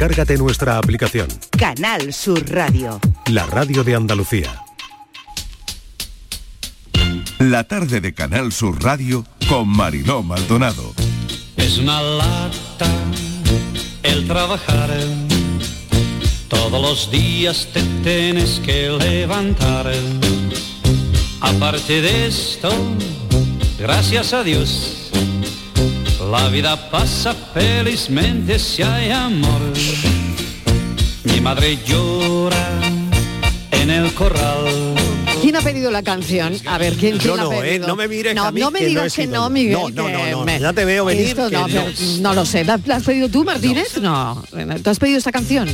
Descárgate nuestra aplicación. Canal Sur Radio. La radio de Andalucía. La tarde de Canal Sur Radio con Mariló Maldonado. Es una lata el trabajar. Todos los días te tienes que levantar. Aparte de esto, gracias a Dios, la vida pasa felizmente si hay amor. Mi madre llora en el corral. ¿Quién ha pedido la canción? A ver, ¿quién, quién no, ha eh, pedido? Eh, no me mires no, a mí, no me que digas no que no, Miguel. No, no, no, no. Me... Ya te veo venir. Esto, no, no, lo sé. ¿La, ¿La has pedido tú, Martínez? No. ¿Tú has pedido esta canción?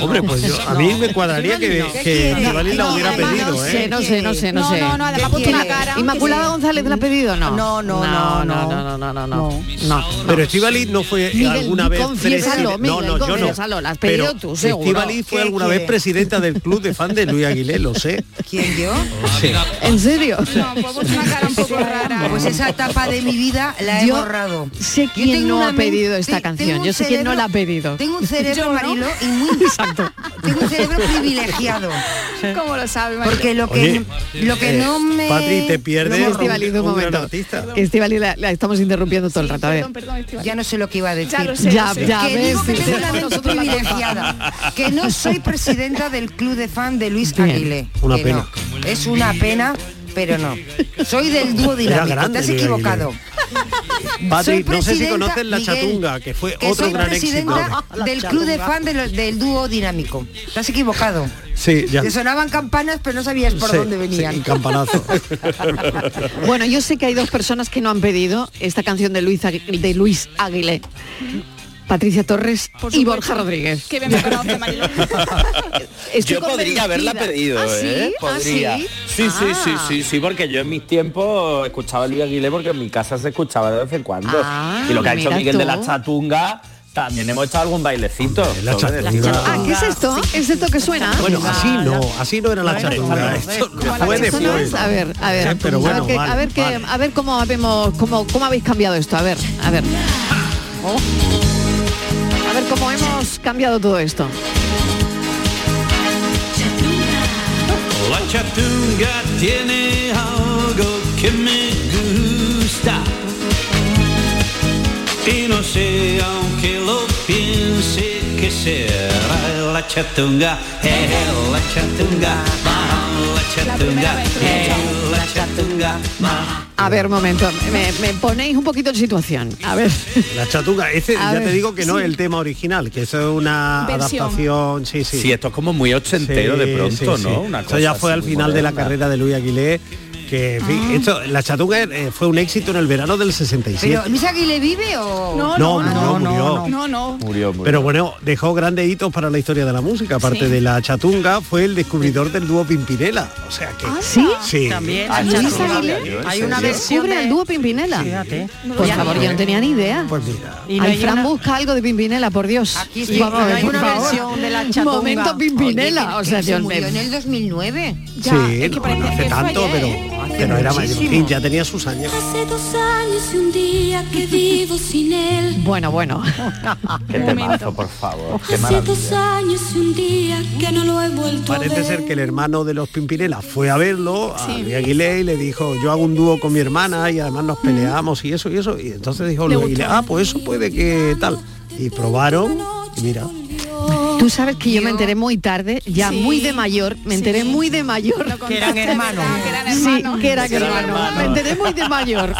Hombre, pues yo, a mí me cuadraría que, que Nibali la hubiera pedido. ¿eh? No sé, no sé, no sé. No, no, puesto una cara. ¿Inmaculada González la ha pedido? No. No, no, no, no, no, no, no. Pero Estivali no fue alguna vez. Confiésalo, No, no. La has pedido tú, seguro. Estivali fue alguna vez presidenta del club de fan de Luis Aguilé, lo sé. ¿Quién yo? Sí. ¿En serio? Pues esa etapa de mi vida la he Yo borrado. sé quién no ha pedido esta te- canción. un Yo sé quién no la ha pedido. Tengo un cerebro, Yo no. Marilo, y muy... Exacto. Tengo un cerebro privilegiado. ¿Cómo lo sabe, Porque lo que, Oye, lo que eh, no me... Patri, te pierdes no Estivaliz, un un momento. artista. Que Estivaliz la, la estamos interrumpiendo todo el rato. A ver. Ya no sé lo que iba a decir. Ya lo sé, Ya, lo sé. ya que ves. digo que sí, tengo sí. una mente privilegiada. Que no soy presidenta del club de fan de Luis. Aguilé. Una que pena. no. Es una pena, pero no. Soy del dúo dinámico. grande Te has equivocado. Patri, no sé si conoces La Miguel, Chatunga, que fue que otro soy gran éxito. presidenta del club de fan de los- del dúo dinámico. Te has equivocado. Sí, ya. Te sonaban campanas, pero no sabías por Sí, dónde sí, venían. y campanazo. Bueno, yo sé que hay dos personas que no han pedido esta canción de Luis, Agui- de Luis Aguilé. Patricia Torres Por y. Borja Rodríguez. Que bien me conoce, yo podría haberla pedido, ¿Ah, ¿eh? sí? ¿Ah, Podría. sí? sí, sí, sí, Ah. sí, sí, porque yo en mis tiempos escuchaba a Luis Aguilé porque en mi casa se escuchaba de vez en cuando. Ah, y lo que ha hecho Miguel de la. Chatunga, también hemos hecho algún bailecito. La sobre- Chatunga. Ah, ¿qué es esto? ¿Es esto que suena? Bueno, así no, así no era la chatunga. Esto fue. A ver, a ver, Sí, pero a ver, vale, a ver, qué- vale. a ver cómo habemos, cómo, cómo habéis cambiado esto. A ver, a ver. Oh. Cómo hemos cambiado todo esto. La chatunga tiene algo que me gusta. Y no sé, aunque lo piense, que será la chatunga, la chatunga, A ver, momento, me, me ponéis un poquito en situación. A ver. La chatunga, ese A ya ver, te digo que no sí. es el tema original, que eso es una Versión. adaptación, sí, sí. Sí, esto es como muy ochentero Sí, de pronto, sí, ¿no? sí. Una Esto ya cosa fue al final de la carrera de Luis Aguilé, que en fin, esto, la chatunga eh, fue un éxito en el verano del 67. Pero, ¿Luis Aguilé vive o...? No, no, no, murió, no, murió. no, no. Murió, murió. Pero bueno, dejó grandes hitos para la historia de la música. Aparte Sí. de la chatunga, fue el descubridor del dúo Pimpinela. O sea que... ¿Sí? Sí. También. Ah, ¿en Hay una versión Descubre de- el dúo Pimpinela. Fíjate. Por favor, yo no tenía ni idea. Pues mira. Y no Ay, hay Fran una- busca algo de Pimpinela, por Dios. Aquí sí, Vamos hay una favor. versión de la chatunga. Momento Pimpinela. Oye, o sea, que se Dios murió en el 2009. Ya, sí, es que no, hace tanto, ayer, pero, ¿eh? Pero era mayor. ya tenía sus años. Hace dos años y un día que vivo sin él. Bueno, bueno. Qué temazo, por favor. Qué Hace dos años y un día que no lo he vuelto a Parece ver. ser que el hermano de los Pimpinela fue a verlo, a Luis Aguilé, y le dijo, yo hago un dúo con mi hermana y además nos peleamos y eso y eso. Y entonces dijo Luis Aguilé, ah, pues eso puede que tal. Y probaron y mira. Tú sabes que yo me enteré muy tarde, ya Sí. muy de mayor, me enteré Sí. muy de mayor. Lo Que eran hermanos. Que eran Sí, hermanos. que era que eran hermano. hermanos. Me enteré muy de mayor.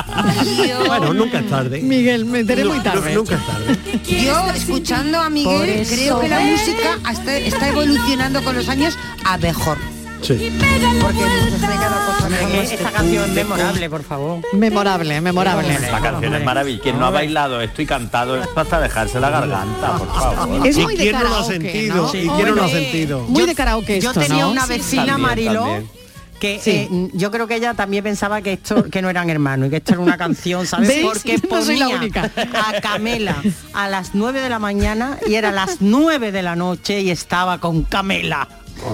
Bueno, nunca es tarde. Miguel, me enteré muy tarde. nunca es tarde. Yo, escuchando a Miguel, creo que la música está evolucionando con los años a mejor. Sí. Porque nos trae cada cosa mejor. Esta canción es memorable, por favor. Memorable, memorable. La canción es maravillosa. Quien no ha bailado esto y cantado esto hasta dejarse la garganta, por favor. Es ¿Y muy de quién no lo ha karaoke, sentido? ¿no? ¿Y quién no lo ha Hombre, sentido? Muy de karaoke Yo tenía ¿no? una Sí, sí. vecina, También, Marilo, también. que Sí. eh, yo creo que ella también pensaba que esto que no eran hermanos y que esto era una canción, ¿sabes? ¿Veis? Porque No soy la ponía única. a Camela a las 9 de la mañana y era las 9 de la noche y estaba con Camela.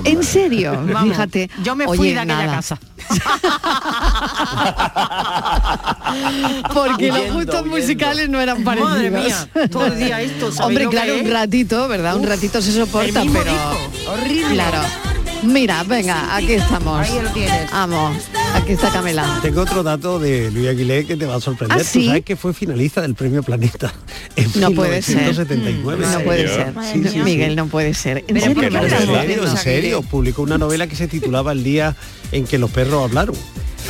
En serio, Vamos, fíjate. yo me fui Oye, de aquella nada. casa. Porque los gustos huyendo. musicales no eran parecidos. Madre mía, todo el día esto, ¿sabéis Hombre, claro, un ratito, ¿verdad? un ratito se soporta, pero... disco, horrible. Claro. Mira, venga, aquí estamos. Ahí lo tienes. Vamos, aquí está Camela. Tengo otro dato de Luis Aguilé que te va a sorprender. ¿Ah, sí? Tú sabes que fue finalista del Premio Planeta en No puede ser. 1979. No puede ser. Sí, sí, sí. Miguel, no puede ser. ¿En serio? ¿por qué En no ¿Qué le estás das serio, diciendo? en serio, publicó una novela que se titulaba El día en que los perros hablaron.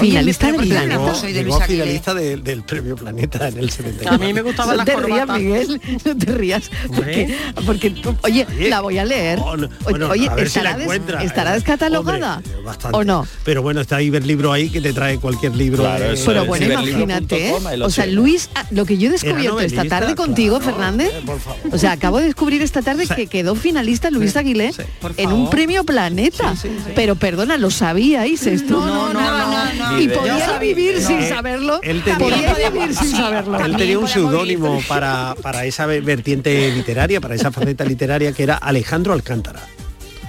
Finalista del pero ¿por qué no planeta. soy de Luis finalista de- del Premio Planeta en el 79. A mí me gustaban No te rías. Miguel, no te rías. Porque, porque tú- oye, Oye, la voy a leer. oh, no, Oye, bueno, oye, a ver si ¿estará, la des- encuentra. ¿estará descatalogada? Hombre, bastante. ¿O no? Pero bueno, está Iberlibro ahí que te trae cualquier libro. Claro, de- Pero bueno, imagínate. ahí O sea. Luis, ah, lo que yo he descubierto esta tarde contigo, claro, Fernández. eh, por favor. O sea, acabo de descubrir esta tarde que quedó finalista Luis Aguilé sí. en un premio Planeta. Pero perdona, ¿lo sabíais esto? No, no, no, no. Y podía vivir sin saberlo. él tenía- Podía vivir sin saberlo. Él tenía un seudónimo para, para esa ve- vertiente literaria, para esa faceta literaria que era Alejandro Alcántara.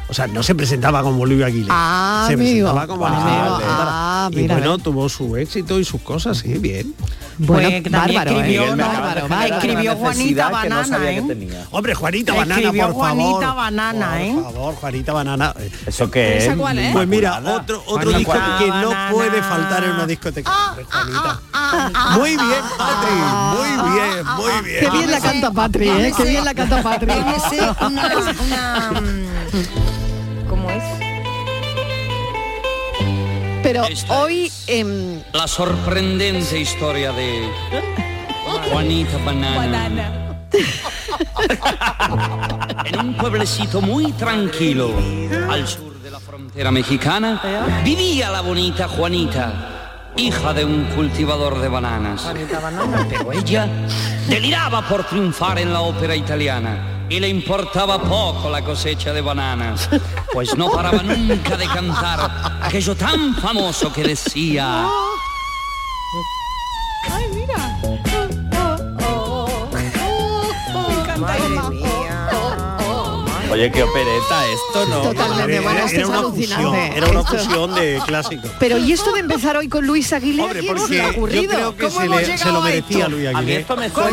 O sea, no se presentaba como Luis Aguilera. Ah, se amigo. presentaba como ah, y mira, bueno, tuvo su éxito y sus cosas, sí, bien. Bueno, Pues que bárbaro, ¿eh? escribió, no, de bárbaro, bárbaro. Escribió Juanita que no Banana, sabía ¿eh? que. Hombre, Juanita Banana, Escribió por favor. Juanita Banana, por ¿eh? favor, Juanita Banana. ¿Eso qué ¿Esa es? cuál es? Pues mira, otro, otro Juanita disco que no Banana. puede faltar en una discoteca. Hombre, Juanita. Muy bien, Patri, muy bien, muy bien. Qué bien la canta Patri, ¿eh? Qué bien la canta Patri. Una, Pero Esta hoy... em, La sorprendente historia de Juanita Banana. En un pueblecito muy tranquilo al sur de la frontera mexicana vivía la bonita Juanita, hija de un cultivador de bananas. Pero ella deliraba por triunfar en la ópera italiana y le importaba poco la cosecha de bananas, pues no paraba nunca de cantar aquello tan famoso que decía... Oye, qué opereta esto, ¿no? Totalmente, Era- bueno, esto era es una alucinante. fusión, era una Esto- fusión de clásicos. Pero ¿y esto de empezar hoy con Luis Aguilera? Creo que ¿Cómo se, le- lo a merecía esto? Luis A mí esto me qué.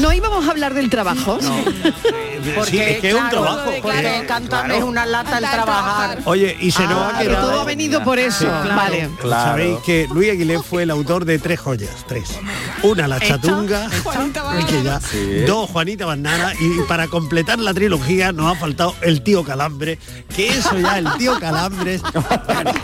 No íbamos a hablar del trabajo. Sí, es que es un claro, trabajo. Porque Eh, cantar claro. es una lata el trabajar. Oye, y se nos Ah, ha que quedado... todo ha venido por eso. claro. Vale. Claro. Sabéis que Luis Aguilé fue el autor de tres joyas, tres. Una, la chatunga, que ya- dos, Juanita Banana, y para completar la trilogía nos ha faltado el tío Calambre, que eso ya, el tío Calambre,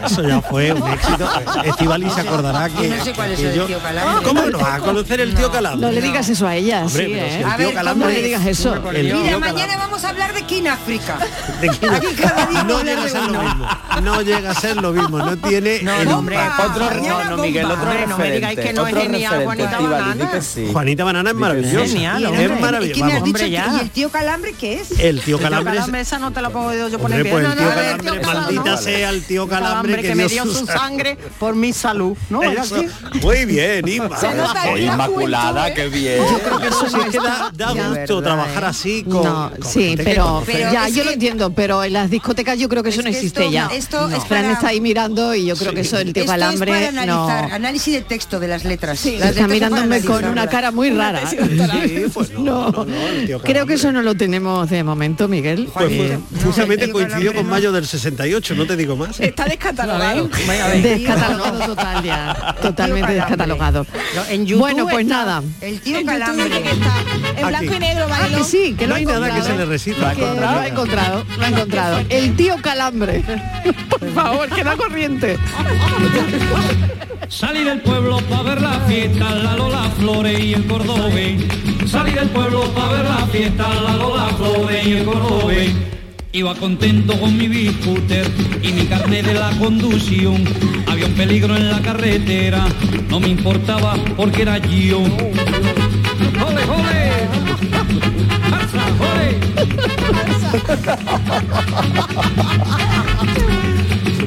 eso ya fue un éxito. Estivali se acordará que... no sé cuál es que el tío Calambre. ¿Cómo no vas a conocer el tío Calambre? No le digas eso a ella, Hombre, sí, pero si ¿eh? el A tío ver, Calambre... No le digas eso. El tío mañana vamos a hablar de King África. ¿De quién? Aquí cada día no llega a ser lo mismo. No llega a ser lo mismo. No tiene No, el hombre. Otro, no, no, Miguel, otro Hombre, no me referente. digáis que no es genial, referente, Juanita Banana. sí. Juanita Banana es maravillosa. Genial, es hombre. ¿Y maravillosa. dicho? Hombre, ya. ¿Y el tío Calambre qué es? El tío El Calambre es... calambre esa no te la puedo yo poner Hombre, bien. pues el No, tío no, no, Calambre, el tío maldita sea el tío Calambre que, que me dio su sa- sangre por mi salud. ¿No? Muy bien, Inma. Inmaculada, qué bien. Yo creo que eso Sí, no es que da, gusto trabajar ¿eh? así con, No, con sí, pero, ya, yo lo entiendo, pero en las discotecas yo creo que eso Es no existe esto- ya. esto es Fran para- está ahí mirando y yo creo que eso del tío Esto Calambre es para analizar, no. análisis de texto de las letras. Sí, Las está letras mirándome con una cara muy rara. Sí, pues no, No, no, no, el tío creo Calambre. que eso no lo tenemos de momento, Miguel. Pues Eh, fue- justamente coincidió con no. mayo del 68, no te digo más. Está descatalogado. descatalogado total ya, totalmente descatalogado. En Bueno, pues nada. El tío Calambre. que está en blanco y negro, Ah, sí, que No ha hay nada que se le resista. Que lo ha encontrado, lo ha encontrado. El tío Calambre. Por favor, que da corriente. Salí del pueblo para ver la fiesta, la Lola Flores y el Cordobés. Salí del pueblo para ver la fiesta, la Lola Flores y el Cordobés. Iba contento con mi biscooter y mi carnet de la conducción. Había un peligro en la carretera, no me importaba porque era yo.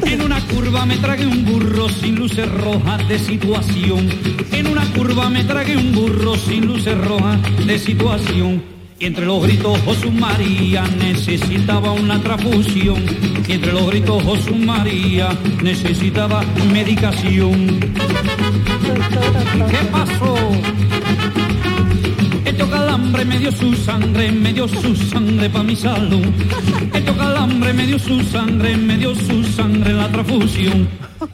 En una curva me tragué un burro sin luces rojas de situación. En una curva me tragué un burro sin luces rojas de situación. Y entre los gritos Jesús María necesitaba una transfusión. Y entre los gritos Jesús María necesitaba medicación. ¿Qué pasó? Calambre me dio su sangre, me dio su sangre pa' mi salud. Esto calambre me dio su sangre, me dio su sangre la transfusión.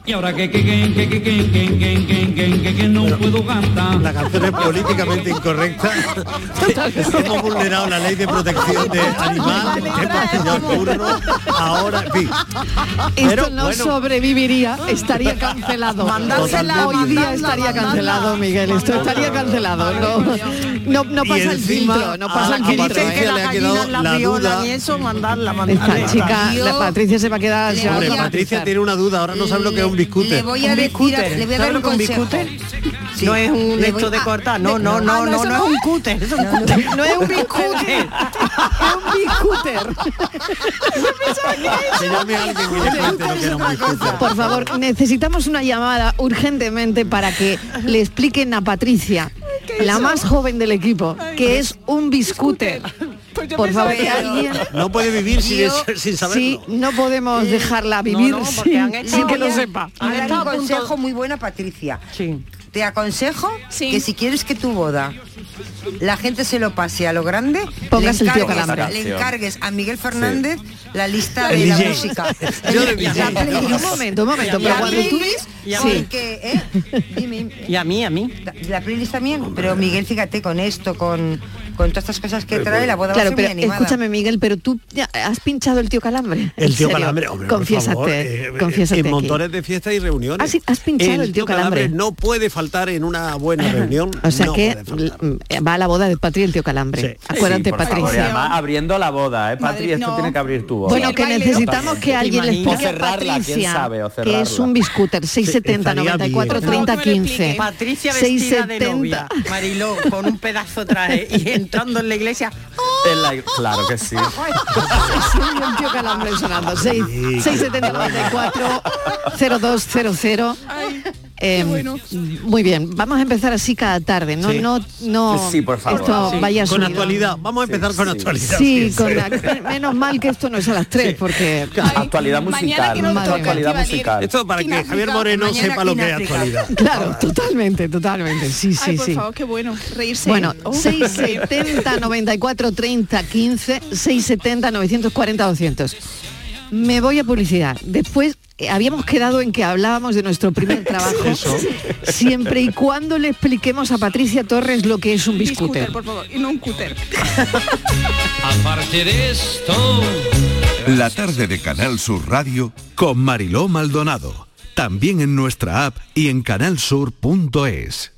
Y ahora que que que que que que que que que que que que no puedo cantar. La canción es políticamente incorrecta. Hemos vulnerado la ley de protección de animales, ahora, fin. Esto no sobreviviría, estaría cancelado. Mandársela, Hoy día estaría cancelado, Miguel. Esto estaría cancelado. No, no, pasa el encima, filtro, no pasa el filtro. Patricia ¿eh? le ha quedado la, duda. y eso, mandarla, mandarla. Esta chica, la Patricia se va a quedar. Patricia tiene una duda, ahora no sabe lo que es un biscute. Le voy a Un decir, biscúter. le voy a ¿Sabes dar un consejo. Sí. No es un Le voy- esto de ah, cortar, no, de- no, ah, no, no, no es un cúter, es un cúter. No es un biscúter, es un biscute. Por favor, necesitamos una llamada urgentemente para que le expliquen a Patricia, la más joven del equipo, que es un biscúter. Por favor, que alguien... No puede vivir sin, sin saberlo. Sí, no podemos dejarla vivir no, porque sin, han hecho- sin que lo sepa. un consejo muy buena, Patricia. Sí. Te aconsejo Sí. que si quieres que tu boda la gente se lo pase a lo grande, Pongas le el tío encargues, le encargues a Miguel Fernández la lista El de la DJ. música. Yo de La DJ. playlist. Un momento, un momento, Y pero a cuando tú... playlist, Y a Sí. ¿eh? Dime, Y a mí, a mí. la, la playlist también, pero Miguel, fíjate, con esto, con, con todas estas cosas que trae, la boda va a Claro, ser pero muy animada. escúchame, Miguel, pero tú has pinchado el tío Calambre. El ¿En tío serio? Calambre, hombre, por confiésate, favor, eh, confiésate en aquí. montones de fiestas y reuniones. Has pinchado el tío Calambre. no puede faltar en una buena reunión. O sea no que l- va a la boda de Patri el tío Calambre. Sí. Acuérdate, Sí, por además abriendo la boda, ¿eh, Patri? Madre- Esto no. tiene que abrir tu boda. Bueno, el que necesitamos que alguien le explique a O cerrarla, quién Patricia que es un biscúter 670 estaría 94 bien. 30 Por favor, que me lo 15. explique. Patricia vestida de 670. novia, Mariló, con un pedazo traje y entrando en la iglesia. En la- claro que sí. El tío Calambre sonando. 6, 670 94 0200. Eh, Muy bien, vamos a empezar así cada tarde, no, Sí. no, no. Sí, por favor. Esto Sí, vaya con actualidad. Vamos a empezar con sí. actualidad. Sí, con la- menos mal que esto no es a las 3 porque actualidad mañana musical. que no toca, actualidad musical. Esto para que Javier Moreno mañana sepa lo que es actualidad. claro, totalmente, totalmente. Sí, sí, Ay, por sí. favor, qué bueno. Reírse. Bueno, Oh. 670 94 30 15 670 940 200. Me voy a publicidad. Después eh, habíamos quedado en que hablábamos de nuestro primer trabajo siempre y cuando le expliquemos a Patricia Torres lo que es un biscúter. Biscúter, por favor, y no un cúter. Aparte de esto, La tarde de Canal Sur Radio Con Mariló Maldonado. También en nuestra app y en canalsur.es.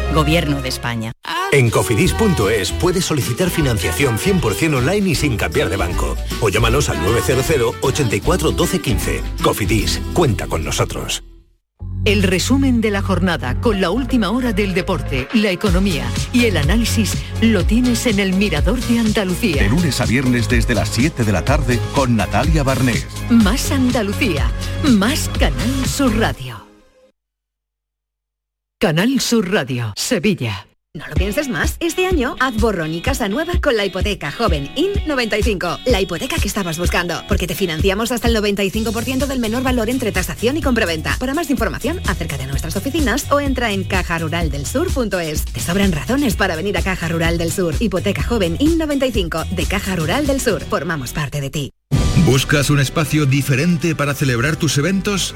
Gobierno de España. En cofidis.es puedes solicitar financiación 100% online y sin cambiar de banco. O llámanos al 900 84 12 15. Cofidis, cuenta con nosotros. El resumen de la jornada con la última hora del deporte, la economía y el análisis lo tienes en el Mirador de Andalucía. De lunes a viernes desde las 7 de la tarde con Natalia Barnés. Más Andalucía, más Canal Sur Radio. Canal Sur Radio, Sevilla. No lo pienses más. Este año haz borrón y casa nueva con la hipoteca joven IN95. La hipoteca que estabas buscando. Porque te financiamos hasta el 95% del menor valor entre tasación y compraventa. Para más información, acércate a nuestras oficinas o entra en cajaruraldelsur.es. Te sobran razones para venir a Caja Rural del Sur. Hipoteca joven IN95 de Caja Rural del Sur. Formamos parte de ti. ¿Buscas un espacio diferente para celebrar tus eventos?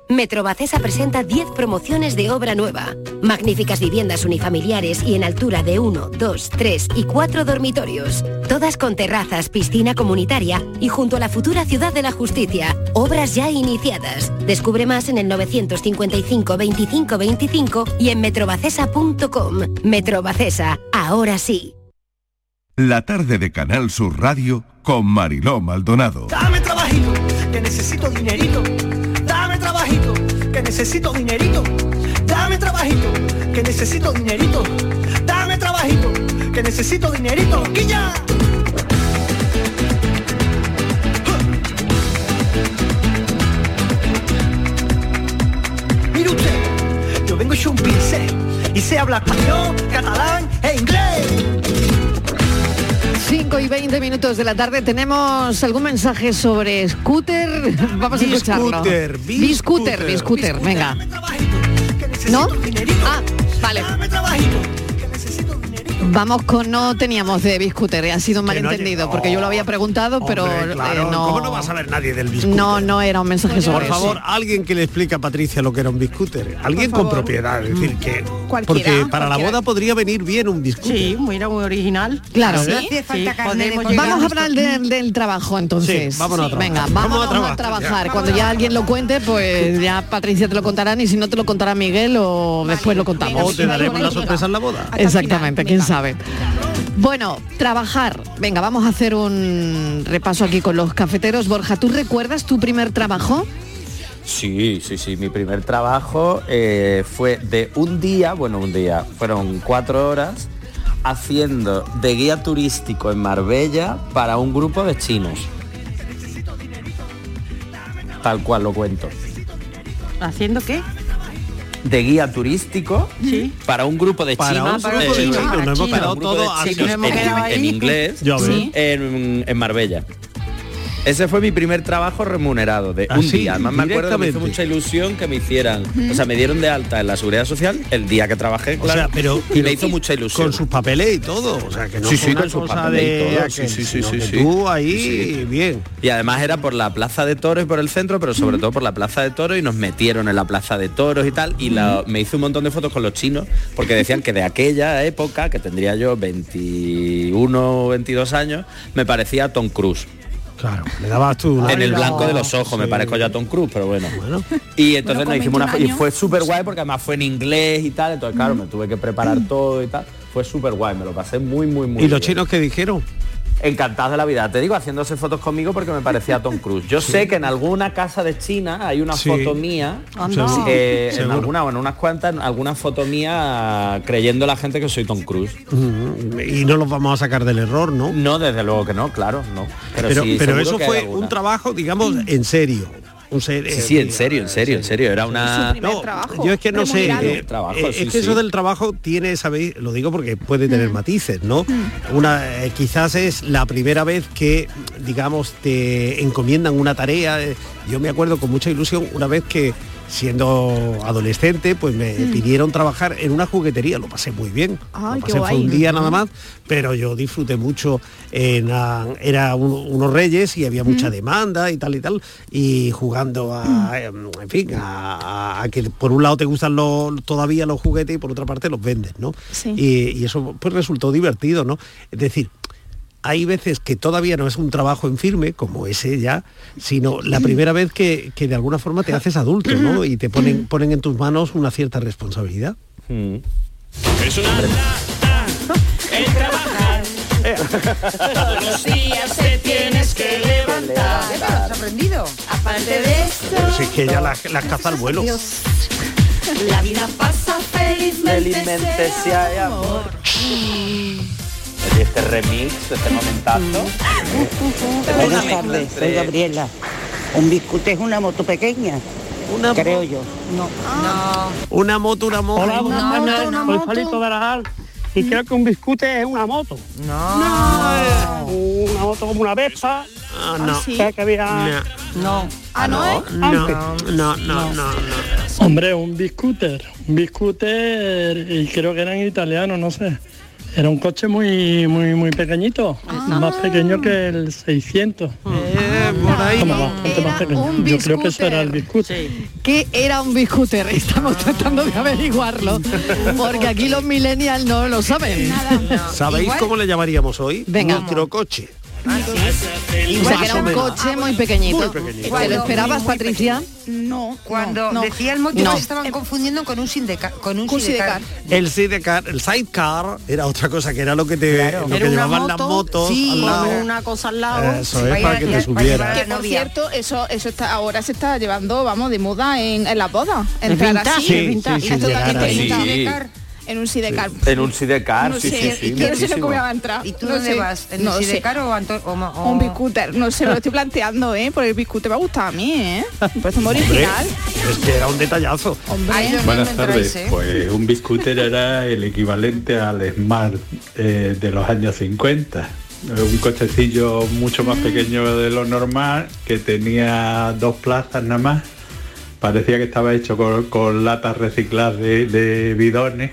Metrobacesa presenta 10 promociones de obra nueva. Magníficas viviendas unifamiliares y en altura de 1, 2, 3 y 4 dormitorios. Todas con terrazas, piscina comunitaria y junto a la futura Ciudad de la Justicia. Obras ya iniciadas. Descubre más en el 955 25 25 y en metrobacesa.com. Metrobacesa, ahora sí. La tarde de Canal Sur Radio con Mariló Maldonado. Dame trabajito, que necesito dinerito. Que necesito dinerito. Dame trabajito, que necesito dinerito. Dame trabajito, que necesito dinerito. ¡Quilla! Mire usted, yo vengo hecho un pincel y sé hablar español, catalán e inglés. 5 y 20 minutos de la tarde tenemos algún mensaje sobre scooter. Vamos a escucharlo. Biscooter, Biscooter, biscooter, venga. ¿No? Ah, vale. Vamos con no teníamos de biscooter, ha sido un no malentendido, porque yo lo había preguntado, pero claro, eh, no. ¿Cómo no va a saber nadie del biscooter? No, no era un mensaje sobre Por eso. favor, alguien que le explique a Patricia lo que era un biscooter. Alguien con propiedad, es decir, que Cualquiera, porque para la boda podría venir bien un biscooter. Sí, mira, muy original. Claro. Sí, sí, llegar- Vamos a hablar del, del trabajo entonces. Sí, vámonos a trabajar. Venga, Vamos a trabajar. Cuando ya alguien lo cuente, pues ya Patricia te lo contará, y si no te lo contará Miguel o después lo contamos. O te daremos la sorpresa en la boda. Exactamente, quién sabe. Bueno, trabajar. Venga, vamos a hacer un repaso aquí con los cafeteros. Borja, ¿tú recuerdas tu primer trabajo? Sí, sí, sí. Mi primer trabajo eh, fue de un día, bueno, un día, fueron cuatro horas haciendo de guía turístico en Marbella para un grupo de chinos. Tal cual lo cuento. ¿Haciendo qué? De guía turístico para un grupo de Para chinos. un grupo de chinos, nos hemos para quedado un grupo de todos así. chinos Nos hemos en- inglés en, en Marbella. Ese fue mi primer trabajo remunerado de un Así, día. Además me acuerdo que me hizo mucha ilusión que me hicieran. O sea, me dieron de alta en la seguridad social el día que trabajé, O claro. sea, pero y pero me hizo mucha ilusión. Con sus papeles y todo. O sea, que no Sí, fue sí, una con sus cosa papeles y de todo. aquel, Sí, sí, sí, sí, que sí. Tú ahí, bien. Y además era por la plaza de toros y por el centro, pero sobre todo por la plaza de toros y nos metieron en la plaza de toros y tal. Y la- me hice un montón de fotos con los chinos porque decían que de aquella época, que tendría yo 21 o 22 años, me parecía Tom Cruise. Claro, le dabas tú una- En el blanco de los ojos, me parezco ya a Tom Cruise, pero bueno. Y entonces Bueno, nos hicimos una y 21 fue súper guay porque además fue en inglés y tal, entonces claro, me tuve que preparar todo y tal. Fue súper guay, me lo pasé muy, muy, muy ¿Y los chinos qué dijeron? Encantados de la vida, te digo, haciéndose fotos conmigo porque me parecía a Tom Cruise. Yo sé que en alguna casa de China hay una Sí. foto mía, Anda. eh, en alguna, bueno, unas cuantas, alguna foto mía creyendo la gente que soy Tom Cruise. Mm, Y no los vamos a sacar del error, ¿no? No, desde luego que no, claro, no. Pero, Pero, sí, pero seguro eso fue alguna. un trabajo, digamos, en serio. Un ser- Sí, sí, en serio, en serio, en serio. Era una. No, yo es que no sé, eh, Trabajo, eh, sí, es que eso sí. del trabajo tiene, sabéis, lo digo porque puede tener Mm. matices, ¿no? Una, eh, quizás es la primera vez que, digamos, te encomiendan una tarea. eh, Yo me acuerdo con mucha ilusión una vez que siendo adolescente, pues me pidieron trabajar en una juguetería, lo pasé muy bien. Ay, lo pasé fue un día nada más, pero yo disfruté mucho en era un- unos reyes y había mucha demanda y tal y tal y jugando a em, en fin a, a- a que por un lado te gustan los todavía los juguetes y por otra parte los vendes no Sí. y, y eso pues resultó divertido no es decir hay veces que todavía no es un trabajo en firme, como ese ya, sino la primera vez que, que de alguna forma te haces adulto, ¿no? Y te ponen, ponen en tus manos una cierta responsabilidad. Mm. Es una lata, el trabajar Todos los días te tienes que levantar. ¿Lo has aprendido? Aparte de esto, Pero si es que ella las las caza al vuelo. la vida pasa felizmente, Felizmente si hay amor. Oye, este remix, este momentazo. Buenas tardes, soy Gabriela. Un biscute es una moto pequeña, Una creo yo. No. Una moto, una moto. Hola, tardes. Soy Palito de Arajal. Y creo que un biscute es una moto. No. Una moto como una Vespa. Ah, no. O sea, que había... No. Ah, no, ¿eh? No, Antes. no, no, no, no. Hombre, un biscooter. Un biscooter y creo que eran italianos, no sé. Era un coche muy muy muy pequeñito, más pequeño que el 600. Como bastante más pequeño. un Yo creo que eso era el biscooter. ¿Qué era un biscooter? Estamos tratando de averiguarlo, porque aquí los millennials no lo saben. ¿Sabéis cómo le llamaríamos hoy? Venga. Microcoche. O sea, que era un coche muy pequeñito. Muy pequeñito. ¿Te lo esperabas, Patricia? No. Cuando no. decía el motivo No. se estaban confundiendo con un sidecar. Con un, Un sidecar. El sidecar, el sidecar era otra cosa que era lo que te lo que llevaban las moto, motos sí, al lado. una cosa al lado. Eso es para que te subiera. Que por cierto, eso, eso está ahora se está llevando, vamos, de moda en, en las bodas. Entrar así. Sí, es vintage. sí, Es sí, totalmente Sí. En un sidecar. En un sidecar, No sí, sé, sí, sí. yo no sé cómo va a entrar. ¿Y tú No dónde sé. vas? ¿En No sé. sidecar o, Un biscooter, no sé, me lo estoy planteando, ¿eh? Porque el biscooter me ha gustado a mí, ¿eh? Me parece muy Hombre, original. es que era un detallazo. Hombre, Ay, Buenas tardes. ese. Pues un biscooter era el equivalente al Smart eh, de los años 50. Un cochecillo mucho más pequeño de lo normal, que tenía dos plazas nada más. Parecía que estaba hecho con, con latas recicladas de, de bidones.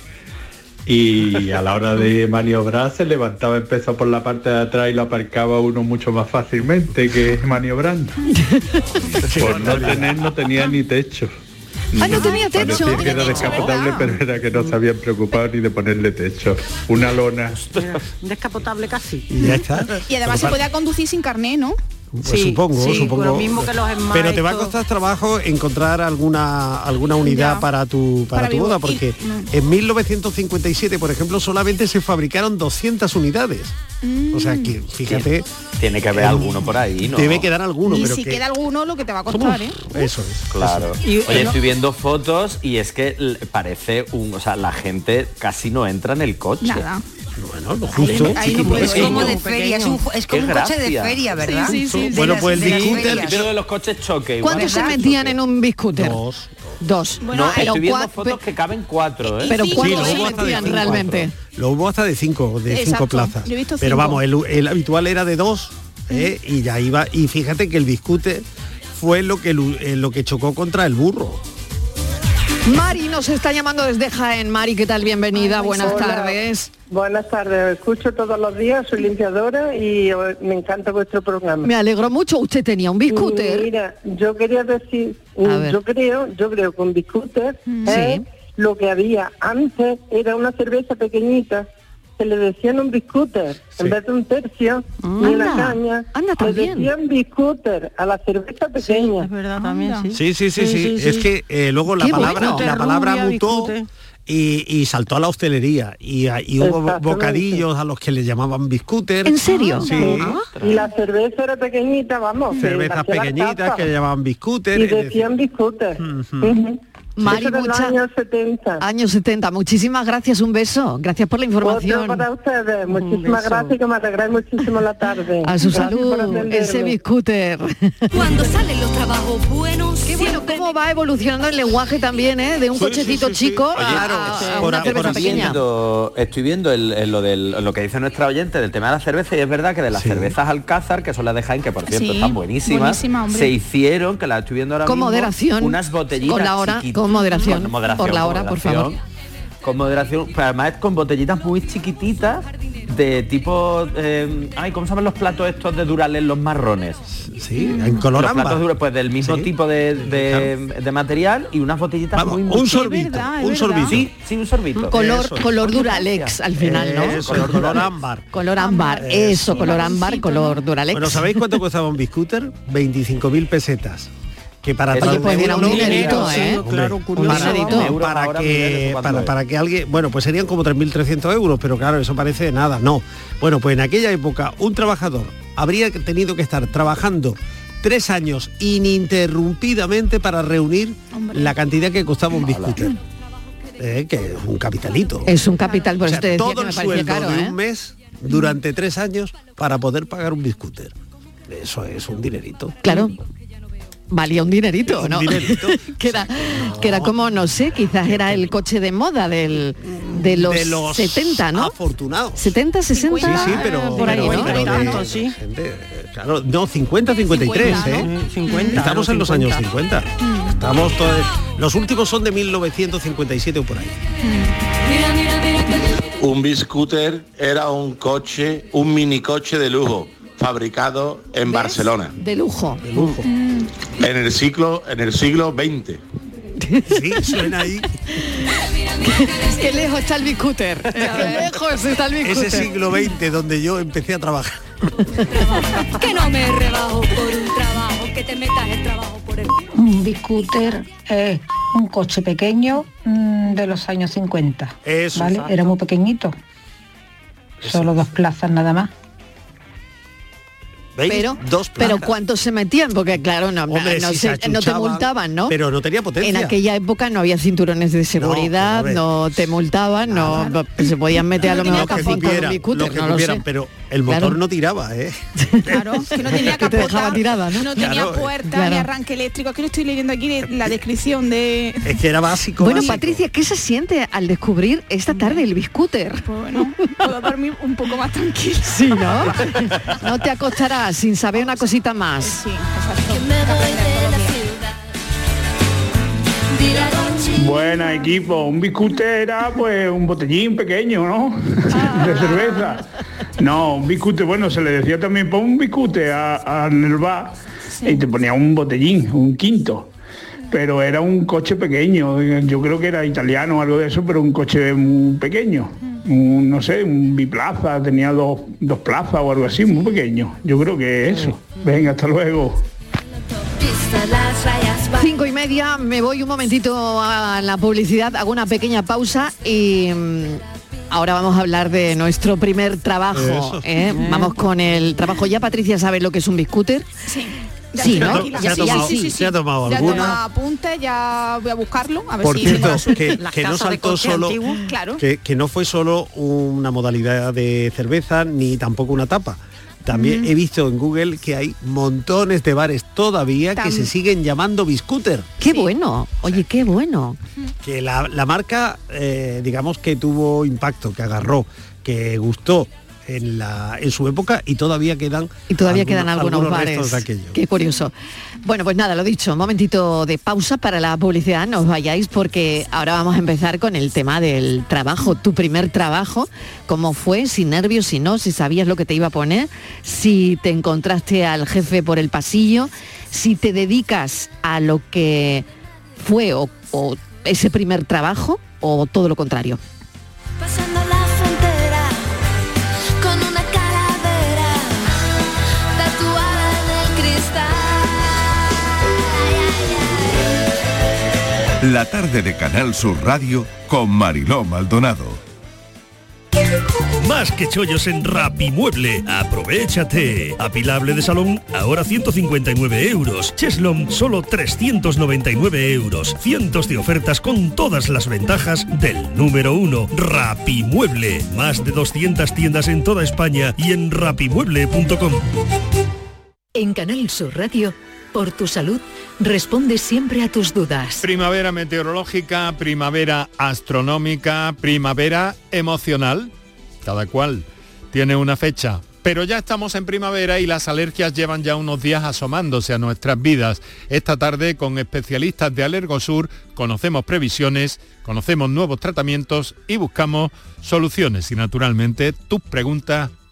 Y a la hora de maniobrar se levantaba el peso por la parte de atrás y lo aparcaba uno mucho más fácilmente que maniobrando. Por no tener, no tenía ni techo. Ah, no tenía techo. Parecía que era descapotable, pero era que no se habían preocupado ni de ponerle techo. Una lona. Descapotable casi. Y ya está. Y además se podía conducir sin carné, ¿no? Pues supongo, sí, supongo. lo mismo que los Smart Pero te va a costar trabajo encontrar alguna alguna unidad Ya. para tu para, Para tu boda bo- porque y- en 1957, por ejemplo, solamente se fabricaron 200 unidades. O sea que fíjate, Tiene que haber alguno por ahí, ¿no? debe quedar alguno, y pero si que queda alguno, lo que te va a costar, ¿eh? eso es. Claro. Y- Oye, no- estoy viendo fotos y es que parece un, o sea, la gente casi no entra en el coche. Nada. Bueno, lo justo. ahí no Es como de feria, es, un, es como un coche de feria, ¿verdad? Sí, sí, sí, Bueno, las- pues el ferias. Típico de los coches choque. ¿Cuántos se metían en un biscooter? Dos. Dos. Bueno, no, pero estoy viendo fotos que caben cuatro, ¿eh? Pero ¿cuántos lo se hubo hasta de metían cinco. realmente? Lo hubo hasta de cinco, de cinco plazas. yo he visto Pero vamos, el, el habitual era de dos, ¿eh? y ya iba. Y fíjate que el biscute fue lo que eh, lo que chocó contra el burro. Mari nos está llamando desde Jaén. Mari, ¿qué tal? Bienvenida, buenas Hola. tardes. Buenas tardes, escucho todos los días, soy limpiadora y eh, me encanta vuestro programa. Me alegro mucho. ¿Usted tenía un biscooter? Mira, yo quería decir, mm, yo creo, yo creo que un biscooter Mm. es Sí. lo que había antes, era una cerveza pequeñita, se le decían un biscooter, en vez de un tercio, ni una caña, anda le también. decían biscooter a la cerveza pequeña. Es verdad, también sí. Sí, sí, sí, sí. Es que eh, luego la Qué palabra, bueno. la palabra Rubia, mutó biscute. y, y saltó a la hostelería. Y, ah, y hubo bocadillos a los que le llamaban biscooter. ¿En serio? Sí. Y la cerveza era pequeñita, vamos. Cervezas pequeñitas que le llamaban biscooter. Y decían biscooter. Ujú. Mari, Eso mucha- años 70. Años 70. Muchísimas gracias, un beso. Gracias por la Otro información. para ustedes. Muchísimas gracias y que me alegráis muchísimo la tarde. A su Gracias salud, ese biscooter. Cuando salen los trabajos buenos, Qué bueno, cómo va evolucionando el lenguaje también, ¿eh? De un Sí, cochecito sí, sí. chico a- Oye, a, una por cerveza pequeña. viendo, estoy viendo el- el- lo, del, lo que dice nuestra oyente del tema de la cerveza y es verdad que de las Sí. cervezas Alcázar, que son las de Jaén, que por cierto Sí, están buenísimas, buenísima, se hicieron, que las estoy viendo ahora Con mismo, moderación, unas botellitas con la hora, chiquitas- con moderación, con moderación, por la hora, por favor. Con moderación, pero además con botellitas muy chiquititas de tipo, eh, ay, ¿cómo se llaman los platos estos de Durales, los marrones? Sí, en color los ámbar. platos duros, pues del mismo Sí. tipo de, de- de material y unas botellitas Vamos, muy, un muy sorbito, verdad, es un verdad. sorbito. Sí, sí, un sorbito. Color, Eso. color Duralex al final, ¿no? Eso, color, color ámbar. Color ámbar, eso, color ámbar, color Duralex. Bueno, ¿sabéis cuánto costaba un biscooter? 25.000 pesetas. Que para Oye, pues era un dinerito, ¿eh? Claro, curioso. para, que, millones, ¿cuánto para, que alguien, bueno, pues serían como 3.300 euros, pero claro, eso parece de nada, no. Bueno, pues en aquella época un trabajador habría tenido que estar trabajando tres años ininterrumpidamente para reunir la cantidad que costaba un biscooter. Eh, que es un capitalito. Es un capital, por O sea, todo que el sueldo caro, de ¿eh? un mes durante tres años para poder pagar un biscooter. Eso es un dinerito. Claro. Valía un dinerito, Un ¿no? dinerito. que, era, que era como, no sé, quizás era el coche de moda del, de, los De los 70, ¿no? Afortunados. 70, 60, Sí, sí, pero, por ahí, pero- ¿no? pero de- gente, eh, claro, no, 50, 53, 50, ¿eh? ¿no? 50, Estamos no, en los 50. años 50. Estamos todos, los últimos son de 1957 o por ahí. Un biscooter era un coche, un mini coche de lujo, fabricado en Barcelona, De lujo. De lujo. en el siglo, en el siglo XX. Sí, suena ahí. Qué lejos está el biscooter. Qué lejos está el biscooter. Ese siglo XX donde yo empecé a trabajar. Que no me rebajo por un trabajo, que te metas el trabajo por el... Un biscooter es un coche pequeño mm, de los años 50. Eso, ¿vale? Era muy pequeñito. Solo dos plazas nada más. ¿Veis? Pero, Dos pero. ¿cuántos se metían? Porque claro, no, Hombre, no, si se- se no te multaban, ¿no? pero no tenía potencia. En aquella época no había cinturones de seguridad, no, te multaban, no se podían meter a lo mejor en un no lo sé. pero el motor Claro. no tiraba, ¿eh? Claro, que no tenía Que te dejaba capota, tirada, ¿no? no tenía Claro, puerta, claro. ni arranque eléctrico. Aquí lo estoy leyendo aquí de- la descripción de... Es que era básico. Bueno, básico. Patricia, ¿qué se siente al descubrir esta tarde el biscooter? Pues bueno, puedo dormir un poco más tranquila. Sí, ¿no? No te acostarás sin saber una cosita más. Sí, exacto. Buena equipo, un biscooter era pues un botellín pequeño, ¿no? de cerveza. No, un biscute, bueno, se le decía también pon un biscute a, a en el bar y te ponía un botellín, un quinto. Pero era un coche pequeño, yo creo que era italiano o algo de eso, pero un coche muy pequeño. Un, no sé, un biplaza, tenía dos, dos plazas o algo así, muy pequeño. Yo creo que eso. Venga, hasta luego. Cinco y media, me voy un momentito a la publicidad, hago una pequeña pausa y mm, ahora vamos a hablar de nuestro primer trabajo. ¿eh? Vamos con el trabajo. Ya Patricia sabe lo que es un biscooter. Sí. Sí, ¿no? Se ha tomado- sí, sí, sí, se ha tomado Ya alguna. toma apunte, ya voy a buscarlo. A ver Por si tengo cierto, que, que no saltó solo, Claro. que, que no fue solo una modalidad de cerveza ni tampoco una tapa. También he visto en Google que hay montones de bares todavía que se siguen llamando biscooter. Qué bueno, oye, qué bueno. Que la, la marca, eh, digamos que tuvo impacto, que agarró, que gustó en, la, en su época y todavía quedan Y todavía quedan algunos, restos bares. de aquello. Qué curioso. Bueno, pues nada, lo dicho, un momentito de pausa para la publicidad, no os vayáis porque ahora vamos a empezar con el tema del trabajo, tu primer trabajo, cómo fue, sin nervios, si no, si sabías lo que te iba a poner, si te encontraste al jefe por el pasillo, si te dedicas a lo que fue o, o ese primer trabajo o todo lo contrario. La tarde de Canal Sur Radio con Mariló Maldonado. Más que chollos en Rapimueble. Aprovechate. Apilable de salón, ahora 159 euros. Cheslon, solo 399 euros. Cientos de ofertas con todas las ventajas del número uno. Rapimueble. Más de 200 tiendas en toda España y en rapimueble.com. En Canal Sur Radio, por tu salud, responde siempre a tus dudas. Primavera meteorológica, primavera astronómica, primavera emocional. Cada cual tiene una fecha. Pero ya estamos en primavera y las alergias llevan ya unos días asomándose a nuestras vidas. Esta tarde con especialistas de Alergosur conocemos previsiones, conocemos nuevos tratamientos y buscamos soluciones y naturalmente tus preguntas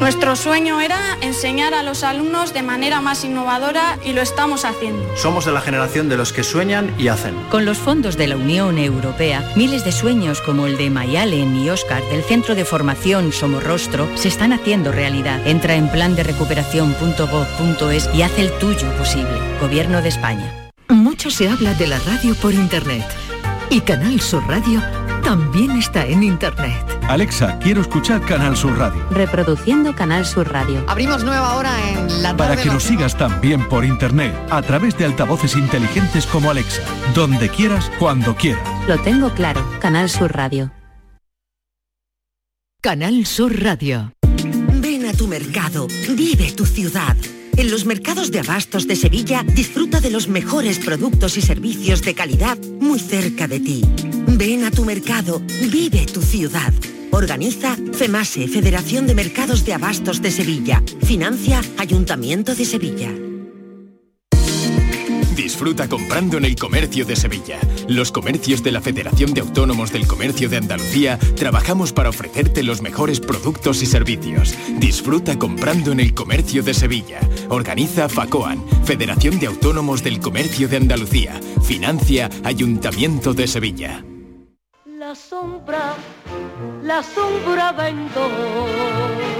Nuestro sueño era enseñar a los alumnos de manera más innovadora y lo estamos haciendo. Somos de la generación de los que sueñan y hacen. Con los fondos de la Unión Europea, miles de sueños como el de Mayalen y Oscar del Centro de Formación Somorrostro se están haciendo realidad. Entra en plan de recuperación.gov.es y haz el tuyo posible. Gobierno de España. Mucho se habla de la radio por internet. Y Canal Sur Radio también está en internet. Alexa, quiero escuchar Canal Sur Radio. Reproduciendo Canal Sur Radio. Abrimos nueva hora en la Para tarde que nos sigas también por internet, a través de altavoces inteligentes como Alexa, donde quieras, cuando quieras. Lo tengo claro. Canal Sur Radio. Canal Sur Radio. Ven a tu mercado, vive tu ciudad. En los mercados de abastos de Sevilla disfruta de los mejores productos y servicios de calidad muy cerca de ti. Ven a tu mercado, vive tu ciudad. Organiza FEMASE, Federación de Mercados de Abastos de Sevilla. Financia Ayuntamiento de Sevilla. Disfruta comprando en el comercio de Sevilla. Los comercios de la Federación de Autónomos del Comercio de Andalucía trabajamos para ofrecerte los mejores productos y servicios. Disfruta comprando en el comercio de Sevilla. Organiza FACOAN, Federación de Autónomos del Comercio de Andalucía. Financia Ayuntamiento de Sevilla. La sombra, la sombra vendo.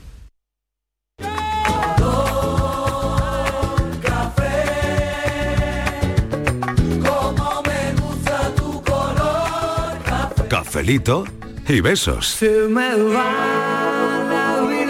Cafelito y besos.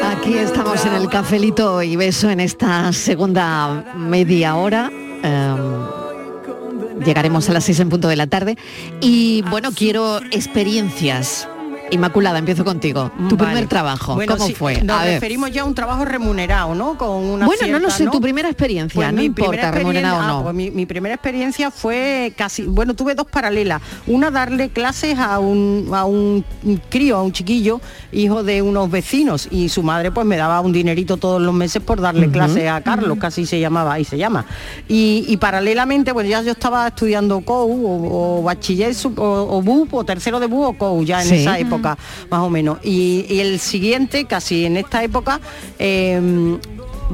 Aquí estamos en el cafelito y beso en esta segunda media hora. Em, llegaremos a las seis en punto de la tarde. Y bueno, quiero experiencias. Inmaculada, empiezo contigo. Tu Vale. primer trabajo, Bueno, ¿cómo fue? Nos A ver. referimos ya a un trabajo remunerado, ¿no? Con una Bueno, no lo sé, tu primera experiencia, no mi importa, remunerado o ah, no. pues mi, mi primera experiencia fue casi, bueno, tuve dos paralelas. Una darle clases a un, a un crío, a un chiquillo, hijo de unos vecinos, y su madre pues me daba un dinerito todos los meses por darle Ujú. clases a Carlos, casi se llamaba y se llama. Y, y paralelamente, pues ya yo estaba estudiando COU o, o bachiller o, o BUP o tercero de BUP o COU ya en Sí. esa época más o menos. Y, el siguiente, casi en esta época, eh,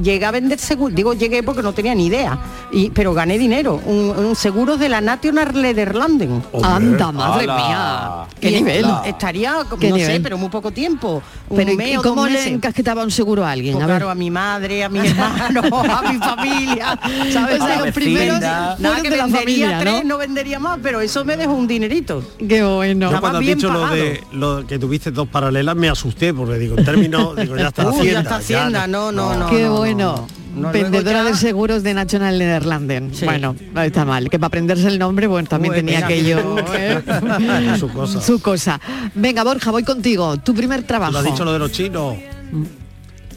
llegué a vender seguros, digo llegué porque no tenía ni idea, y, pero gané dinero, un, un seguro de la National Lederlanden. Anda, madre mía. ¿Qué nivel? Estaría, ¿Qué no sé, nivel? pero muy poco tiempo. un Pero ¿y- mes ¿y cómo dos le encasquetaba un seguro a alguien? Pues A ver. claro, a mi madre, a mi hermano, a mi familia, ¿sabes? O sea, De los primeros Nada que de vendería familia, tres, ¿no? no vendería más, pero eso me dejó un dinerito. Qué bueno. Yo cuando has dicho lo de lo que tuviste dos paralelas me asusté porque digo, en términos, digo, ya está Uh, ya Hacienda. está Hacienda, no, no, no. Qué no, bueno. no, Vendedora ya- de seguros de National Nederlanden. Bueno, no está mal. Que para aprenderse el nombre, bueno, también Uy, tenía mira. aquello. ¿eh? Su cosa. Su cosa. Venga, Borja, voy contigo. Tu primer trabajo. Lo has dicho lo de los chinos.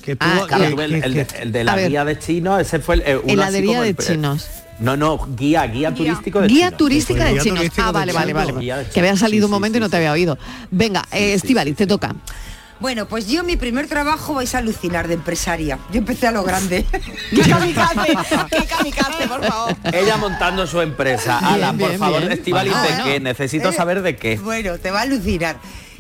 Que tú, Ah, Claro, que- el, el de, que- el de A la ver. guía de chinos, ese fue el... eh, Heladería de el- chinos. No, no, guía, guía turístico de Guía chinos. turística de Guía chinos. Ah, vale, vale, vale. Guía Que había salido Sí, un sí, momento y sí, no te había oído. Venga, eh, Estíbaliz, te toca. Bueno, pues yo mi primer trabajo vais a alucinar de empresaria. Yo empecé a lo grande. ¡Qué kamikaze! ¡Qué kamikaze, por favor! Ella montando su empresa. Bien, Ala, por bien, favor. Estivaliz, Ah, ¿de bueno. qué? Necesito Eh, saber de qué. Bueno, te va a alucinar.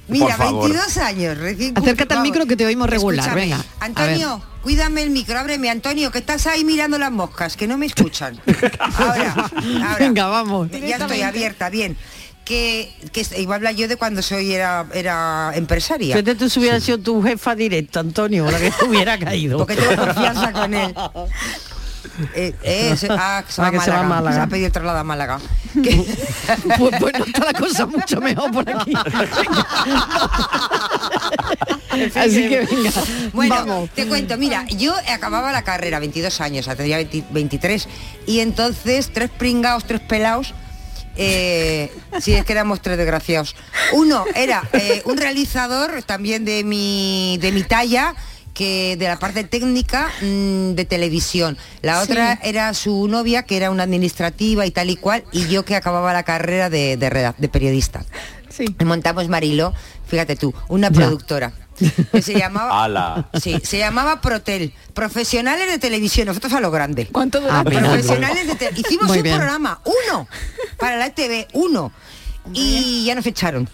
Mira, favor. 22 años, recién Acércate al micro que te oímos regular, escúchame. venga, Antonio, cuídame el micro, ábreme, Antonio, que estás ahí mirando las moscas, que no me escuchan. Ahora, ahora. Venga, vamos. Ya estoy abierta, bien. Que, que iba a hablar yo de cuando soy era, era empresaria. Fíjate tú si hubiera sido tu jefa directa, Antonio, la que te hubiera caído. Porque tengo confianza con él. Eh, eh, se, ah, se va Ah, que se va a Málaga. Se ha pedido el traslado a Málaga. pues bueno, está la cosa mucho mejor por aquí. Así que venga, Bueno, vamos. te cuento, mira, yo acababa la carrera, 22 años, o sea, tenía 20 23, y entonces tres pringaos, tres pelaos, eh, si es que éramos tres desgraciados. Uno era eh, un realizador también de mi, de mi talla, que de la parte técnica mm, de televisión. La otra era su novia, que era una administrativa y tal y cual, y yo que acababa la carrera de, de, de periodista. Y montamos Marilo, fíjate tú, una Ya. productora. Que se llamaba Ala. Sí, se llamaba Protel, profesionales de televisión, nosotros a lo grande. ¿Cuánto Ah. Profesionales de te- Hicimos Muy un bien. programa, uno, para la TV, uno. Y ya nos echaron.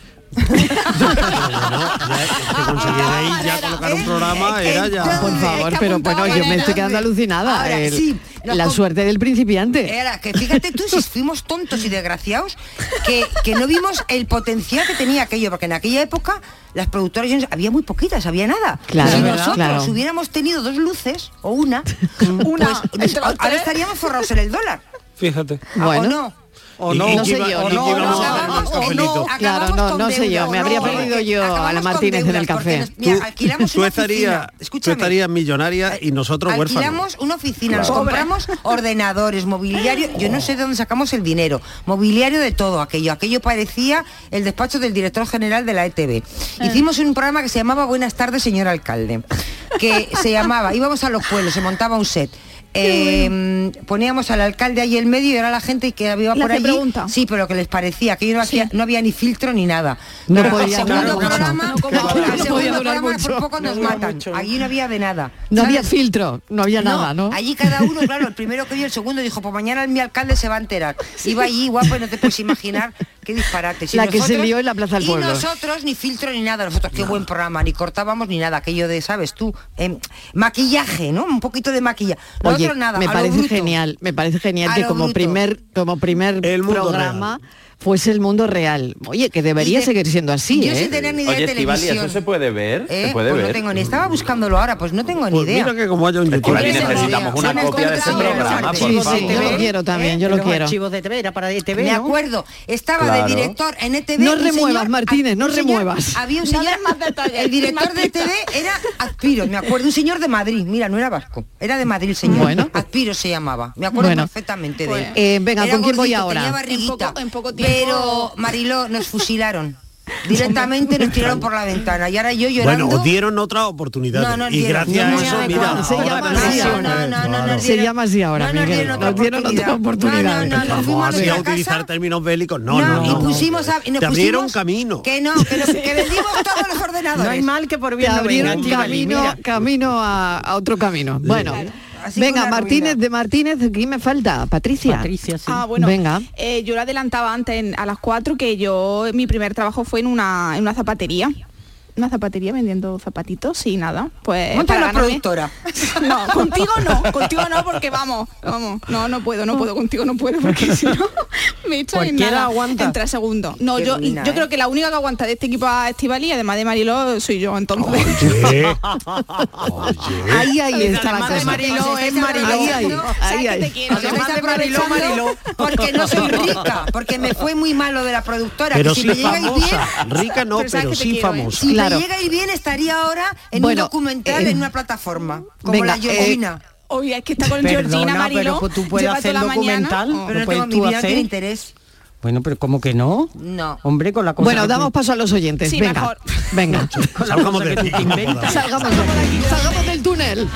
Ya colocar un programa era ya Por favor, pero bueno, yo me estoy quedando alucinada. Ahora, El- sí, nos la suerte del principiante. Era que fíjate tú si fuimos tontos y desgraciados que, que no vimos el potencial que tenía aquello, porque en aquella época las productoras había muy poquitas, había nada. Claro, si nosotros Claro. hubiéramos tenido dos luces o una, una ahora estaríamos forrados en el dólar. Fíjate. ¿O no? O no, no sé yo, no, no, o claro, no, no sé yo, me habría perdido yo a la Martínez en el café. Tú estarías, millonaria y nosotros huérfanos. Alquilamos una oficina, nos compramos ordenadores, mobiliario, yo no sé de dónde sacamos el dinero, mobiliario de todo aquello, aquello parecía el despacho del director general de la ETV. Hicimos un programa que se llamaba Buenas tardes, señor alcalde, que se llamaba, íbamos a los pueblos, se montaba un set. Eh, poníamos al alcalde ahí en medio y era la gente que había Le por allí. pregunta. Sí, pero que les parecía que no, hacía- no había ni filtro ni nada. No Pero podía al durar segundo mucho. programa, No como ahora, al no segundo podía durar programa mucho. por poco No nos matan. mucho. Allí no había de nada. No había filtro, no había nada, ¿no? Allí cada uno, claro, el primero que vio, el segundo dijo, pues mañana mi alcalde se va a enterar. Iba allí, guapo, y no te puedes imaginar qué disparate. La que se lió en la Plaza del y Pueblo. nosotros ni filtro ni nada, nosotros qué buen programa, ni cortábamos ni nada, aquello de, ¿sabes tú? Em, maquillaje, ¿no? Un poquito de maquillaje. Nosotros Oye, nada, me a lo parece bruto. genial, me parece genial A que como bruto. primer como primer mundo programa fuese el mundo real. Oye, que debería de- seguir siendo así, yo ¿eh? sin tener ni idea Oye, de Estivali, televisión. ¿eso se puede ver? ¿Eh? ¿Se puede pues ver? no tengo ni estaba buscándolo ahora, pues no tengo ni Pues idea. mira que como haya un YouTube. Estivali, Porque necesitamos una me copia de ese encontraba- programa, Sí, por sí, yo lo quiero también, yo lo quiero. archivos de TV era para ETV, Me acuerdo, estaba Claro. de director en ETV. No remuevas, señor- Martínez, no remuevas. Había un señor, más detalles, el director de ETV era Aspiro, me acuerdo, un señor de Madrid, mira, no era vasco, era de Madrid el señor. Bueno. Aspiro se llamaba, me acuerdo perfectamente de él. Eh, venga, ¿con quién voy ahora? en poco tiempo- Pero, Mariló, nos fusilaron. Directamente nos tiraron por la ventana y ahora yo llorando. Bueno, os dieron otra oportunidad. No, no y dieron. gracias No, a eso, mira. se ahora llama así claro. Se llama así nos dieron otra Nos dieron otra oportunidad. No, fuimos así a utilizar términos bélicos. No, no, y pusimos a, y nos Te abrieron pusimos- camino. Que no, que, nos- que vendimos todos los ordenadores. No hay mal que por Te bien venga, abrieron camino, mira. camino a, a otro camino. Bueno, Así venga, Martínez, ruina. de Martínez, ¿quién me falta? Patricia. Patricia, sí. Ah, bueno, Venga. eh, yo lo adelantaba antes en- a las 4 que yo, mi primer trabajo fue en una, en una zapatería. Una zapatería vendiendo zapatitos y nada. Pues Monta para una ganarme- productora. No, contigo no, contigo no, porque vamos, vamos, no, no puedo, no puedo, contigo no puedo, porque si no me echan en nada, aguanta. en tres segundos. No, Qué yo, ruina, yo ¿eh? creo que la única que aguanta de este equipo a Estivali, además de Mariló, soy yo, entonces. Oye, Ahí, ahí está la cosa. Mariló, es Mariló. Ahí, ahí, Además de Mariló, Mariló. Porque no soy rica, porque me fue muy malo de la productora. pero que si sí me llegáis bien, famosa. Rica no, Pero pero sí quiero, ¿eh? famosa. si Claro. me llegáis bien estaría ahora en Bueno, un documental eh, en una plataforma, como venga, la Georgina. Oye, es que está con Perdona, Georgina Mariló. pero tú puedes hacer toda la mañana. documental. Oh. pero no puedes tengo, mi tú vida tiene interés. Bueno, pero ¿cómo que no? No. Hombre, con la cosa Bueno, damos tú- paso a los oyentes. Sí, venga, mejor. venga. Salgamos de aquí, tú te como inventas. podamos. Salgamos de aquí, salgamos del túnel.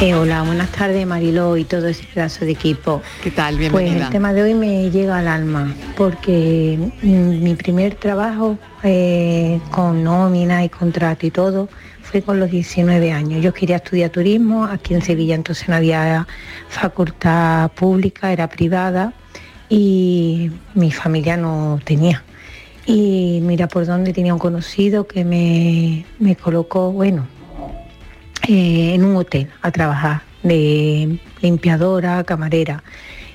Eh, hola, buenas tardes Mariló y todo ese pedazo de equipo. ¿Qué tal? Pues Bienvenida. el tema de hoy me llega al alma porque mi primer trabajo eh, con nómina y contrato y todo fue con los 19 años. Yo quería estudiar turismo, aquí en Sevilla entonces no había facultad pública, era privada y mi familia no tenía. Y mira por dónde tenía un conocido que me, me colocó, bueno, eh, en un hotel a trabajar de limpiadora, camarera.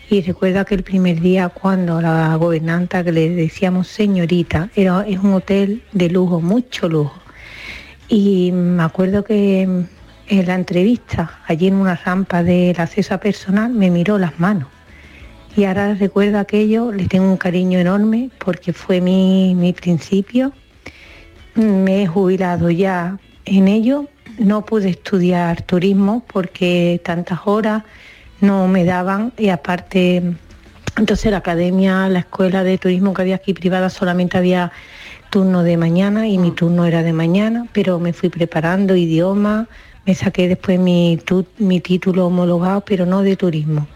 Y recuerdo que el primer día cuando la gobernanta que le decíamos señorita, era, es un hotel de lujo, mucho lujo. Y me acuerdo que en la entrevista, allí en una rampa del acceso a personal, me miró las manos. Y ahora recuerdo aquello, le tengo un cariño enorme porque fue mi, mi principio. Me he jubilado ya en ello. No pude estudiar turismo porque tantas horas no me daban y aparte, entonces la academia, la escuela de turismo que había aquí privada solamente había turno de mañana y mi turno era de mañana, pero me fui preparando idioma, me saqué después mi, tu- mi título homologado, pero no de turismo.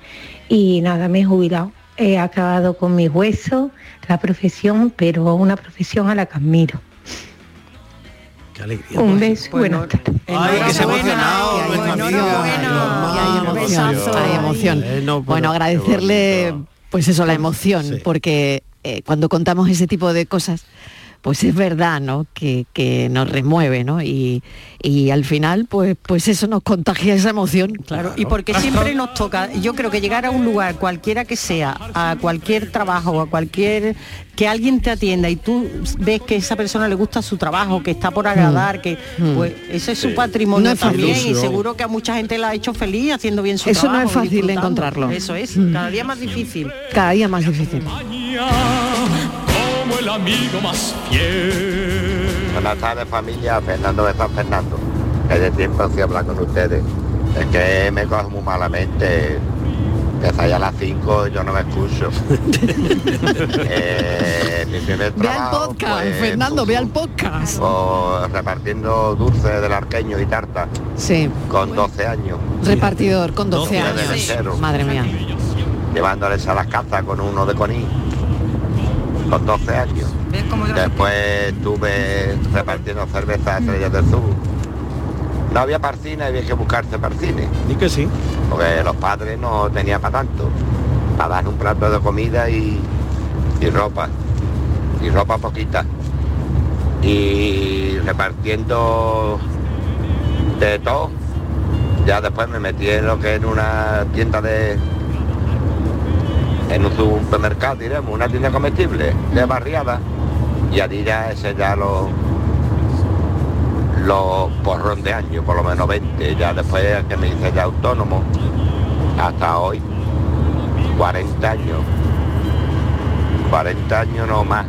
Y nada, me he jubilado. He acabado con mis huesos, la profesión, pero una profesión a la que admiro. Qué alegría. Un beso y buenas tardes. Ay, que se ha emocionado hay emoción, hay emoción. Bueno, pero Bueno, agradecerle, pues eso, la emoción, porque eh, cuando contamos ese tipo de cosas, pues es verdad, ¿no? Que, que nos remueve, ¿no? Y, y al final, pues, pues eso nos contagia esa emoción. Claro, y porque siempre nos toca, yo creo que llegar a un lugar, cualquiera que sea, a cualquier trabajo, a cualquier que alguien te atienda y tú ves que esa persona le gusta su trabajo, que está por agradar, que Mm. pues ese es su patrimonio No es fácil. también y seguro que a mucha gente la ha hecho feliz haciendo bien su Eso no trabajo. es fácil de disfrutando. encontrarlo. Eso es, Mm. cada día más difícil. Cada día más difícil. El amigo más fiel. Buenas tardes familia, Fernando de San Fernando. Que de tiempo estoy hablar con ustedes. Es que me cojo muy malamente. Empieza ya a las 5 yo no me escucho. Eh, mi primer Ve al podcast, Fernando, ve al podcast. pues, repartiendo dulces del arqueño y tarta Sí, con 12 años. repartidor con 12 Doce de años. Madre mía. Llevándoles a las casas con uno de coní. Con 12 años. Después estuve repartiendo cerveza a Estrellas del Sur. No había parcina y había que buscarse parcines. Ni que sí. Porque los padres no tenían para tanto. Para dar un plato de comida y, y ropa. Y ropa poquita. Y repartiendo de todo. Ya después me metí en lo que en una tienda de. En un supermercado, diremos, una tienda comestible de barriada. Y allí ya ese ya lo, los porrón de años, por lo menos 20, ya después que me hice ya autónomo, hasta hoy, 40 años, 40 años no más,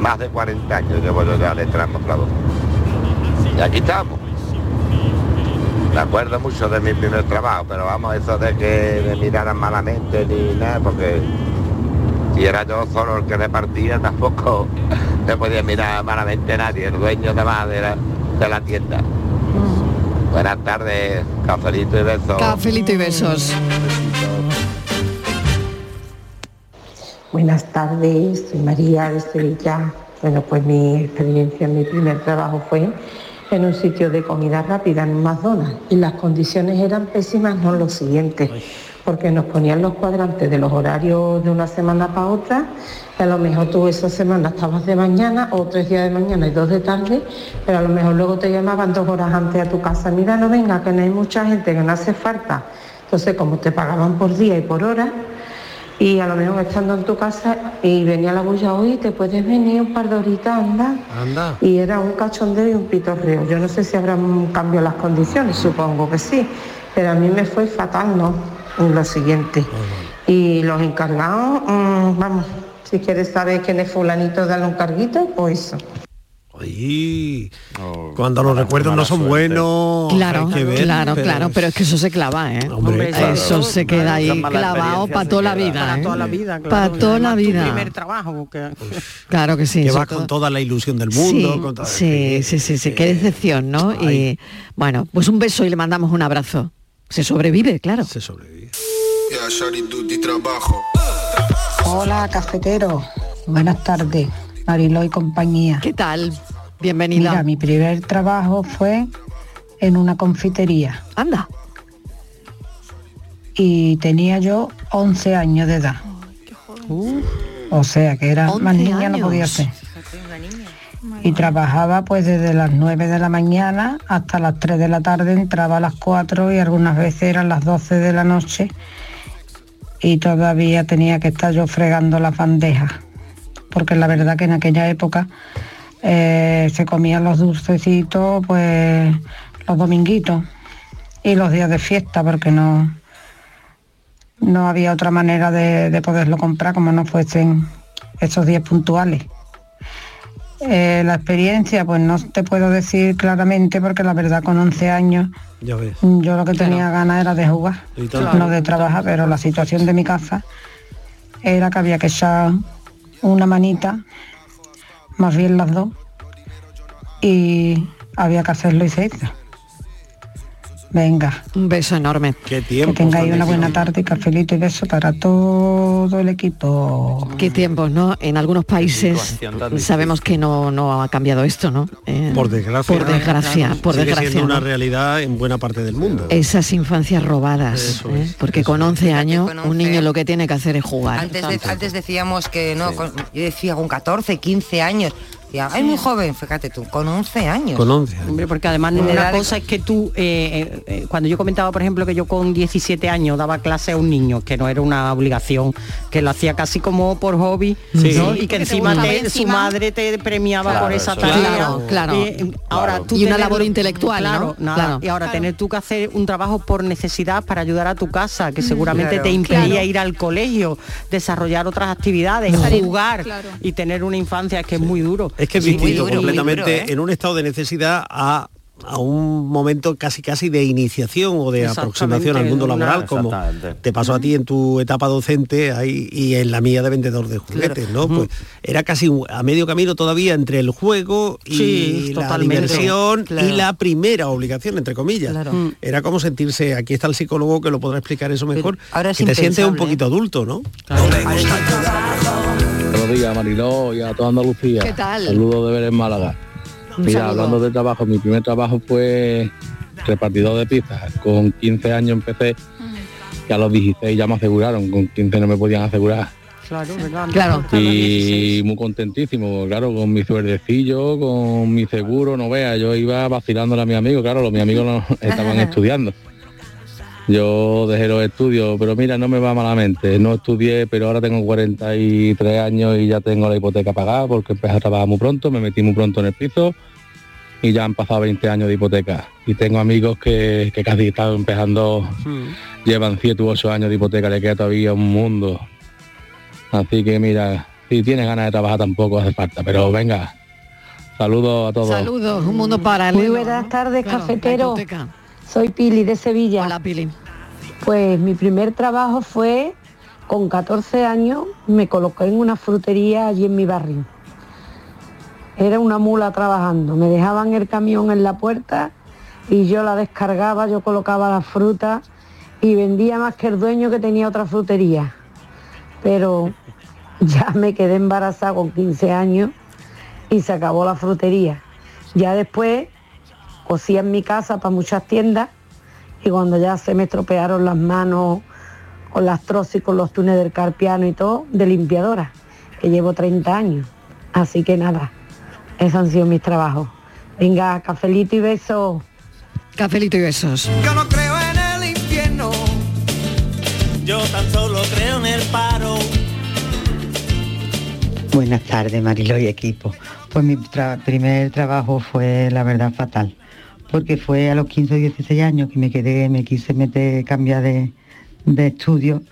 más de 40 años llevo yo ya de transmostrador. Y aquí estamos. Me acuerdo mucho de mi primer trabajo, pero vamos, eso de que me miraran malamente ni nada, porque si era yo solo el que repartía, tampoco me podía mirar malamente nadie, el dueño de la, de la tienda. Buenas tardes, cafelito y besos. Cafelito y besos. Buenas tardes, soy María de Sevilla. Bueno, pues mi experiencia, mi primer trabajo fue en un sitio de comida rápida, en un McDonald's, y las condiciones eran pésimas, no lo siguiente, porque nos ponían los cuadrantes de los horarios de una semana para otra, y a lo mejor tú esa semana estabas de mañana, o tres días de mañana y dos de tarde, pero a lo mejor luego te llamaban dos horas antes a tu casa, mira, no venga, que no hay mucha gente, que no hace falta. Entonces, como te pagaban por día y por hora, y a lo mejor estando en tu casa y venía la bulla, hoy te puedes venir un par de horitas, anda. Anda. Y era un cachondeo y un pitorreo. Yo no sé si habrán cambiado las condiciones, supongo que sí, pero a mí me fue fatal, ¿no? Lo siguiente. Y los encargados, mm, vamos, si quieres saber quién es fulanito, dale un carguito, pues eso. Ay, cuando los recuerdos no son buenos. Claro, hay que ver, claro, claro, pero es que eso se clava, ¿eh? Hombre, claro. eso se queda ahí clavado para toda la vida, Para ¿eh? toda la vida, claro. Para toda la tu vida. primer trabajo. que- Claro que sí. que vas todo- con toda la ilusión del mundo. Sí, con toda- sí, sí, sí, sí, qué decepción, ¿no? Y bueno, pues un beso y le mandamos un abrazo. Se sobrevive, claro. Se sobrevive. Hola, cafetero. Buenas tardes, Mariló y compañía. ¿Qué tal? Bienvenida. Mira, mi primer trabajo fue en una confitería. Anda. Y tenía yo 11 años de edad. o sea, que era 11 más niña no podía ser. y trabajaba pues desde las 9 de la mañana hasta las 3 de la tarde, entraba a las 4 y algunas veces eran las 12 de la noche y todavía tenía que estar yo fregando las bandejas, porque la verdad que en aquella época eh, se comían los dulcecitos pues los dominguitos y los días de fiesta, porque no, no había otra manera de, de poderlo comprar como no fuesen esos días puntuales. Eh, la experiencia, pues no te puedo decir claramente porque la verdad con 11 años Ya ves. yo lo que tenía ganas era de jugar, no de trabajar, pero la situación de mi casa era que había que echar una manita, más bien las dos, y había que hacerlo y se hizo. Venga. Un beso enorme. Qué Que tengáis una buena tarde y cafelito y beso para todo el equipo. Qué tiempos, ¿no? En algunos países sabemos que no, no ha cambiado esto, ¿no? Eh, Por desgracia. Por desgracia, por Sigue desgracia. siendo una realidad en buena parte del mundo. Esas infancias robadas, ¿eh? porque con 11 años un niño lo que tiene que hacer es jugar. Antes, de- antes decíamos que no, con- yo decía con 14, 15 años. Decía, ay, muy joven, fíjate tú, con 11 años. Con 11 años. Hombre, porque además De una de- cosa es que tú, eh, eh, eh, cuando yo comentaba, por ejemplo, que yo con 17 años daba clase a un niño, que no era una obligación, que lo hacía casi como por hobby, Sí. ¿no? Sí, y que porque te encima su Encima- madre te premiaba Claro, por esa tarea. es. Claro, claro. Y, ahora tú Y una tener- labor intelectual, ¿no? claro, nada. Claro. Y ahora tener tú que hacer un trabajo por necesidad para ayudar a tu casa, que seguramente Claro. te impedía Claro. ir al colegio, desarrollar otras actividades, jugar claro. y tener una infancia que es muy duro. Es que es distinto duro, completamente duro, ¿eh? en un estado de necesidad a, a un momento casi casi de iniciación o de aproximación al mundo una- laboral como te pasó a ti en tu etapa docente ahí, y en la mía de vendedor de juguetes, ¿no? Pues era casi a medio camino todavía entre el juego y Sí, la totalmente. diversión Claro. y la primera obligación, entre comillas. Claro. Mm. Era como sentirse, aquí está el psicólogo que lo podrá explicar eso mejor, ahora es que te sientes un impensable, poquito adulto, ¿no? Días, Mariló, y a toda Andalucía. ¿Qué tal? Saludos de ver en Málaga. Un Mira, saludo. hablando de trabajo, mi primer trabajo fue repartidor de pizzas. Con 15 años empecé y a los 16 ya me aseguraron, con 15 no me podían asegurar. Claro. Claro. Hasta los 16. Y muy contentísimo, claro, con mi suerdecillo, con mi seguro, no vea, yo iba vacilándole a mis amigos, claro, los mis amigos no estaban estudiando. Yo dejé los estudios, pero mira, no me va malamente, no estudié, pero ahora tengo 43 años y ya tengo la hipoteca pagada porque empecé a trabajar muy pronto, me metí muy pronto en el piso y ya han pasado 20 años de hipoteca. Y tengo amigos que, que casi están empezando, llevan 7 u 8 años de hipoteca, le queda todavía un mundo. Así que mira, si tienes ganas de trabajar tampoco hace falta, pero venga, saludos a todos. Saludos, un mundo paralelo. Muy buenas tardes, Claro, cafetero. Soy Pili de Sevilla. Hola, Pili. Pues mi primer trabajo fue con 14 años, me coloqué en una frutería allí en mi barrio. Era una mula trabajando, me dejaban el camión en la puerta y yo la descargaba, yo colocaba la fruta y vendía más que el dueño que tenía otra frutería. Pero ya me quedé embarazada con 15 años y se acabó la frutería. Ya después cosía en mi casa para muchas tiendas y cuando ya se me estropearon las manos con las trozas y con los túneles del carpiano y todo, de limpiadora, que llevo 30 años. Así que nada, esos han sido mis trabajos. Venga, cafelito y besos. Cafelito y besos. Yo no creo en el infierno, yo tan solo creo en el paro. Buenas tardes, Marilo y equipo. Pues mi tra- primer trabajo fue, la verdad, fatal, porque fue a los 15 o 16 años que me quedé, me quise meter, cambiar de, de estudio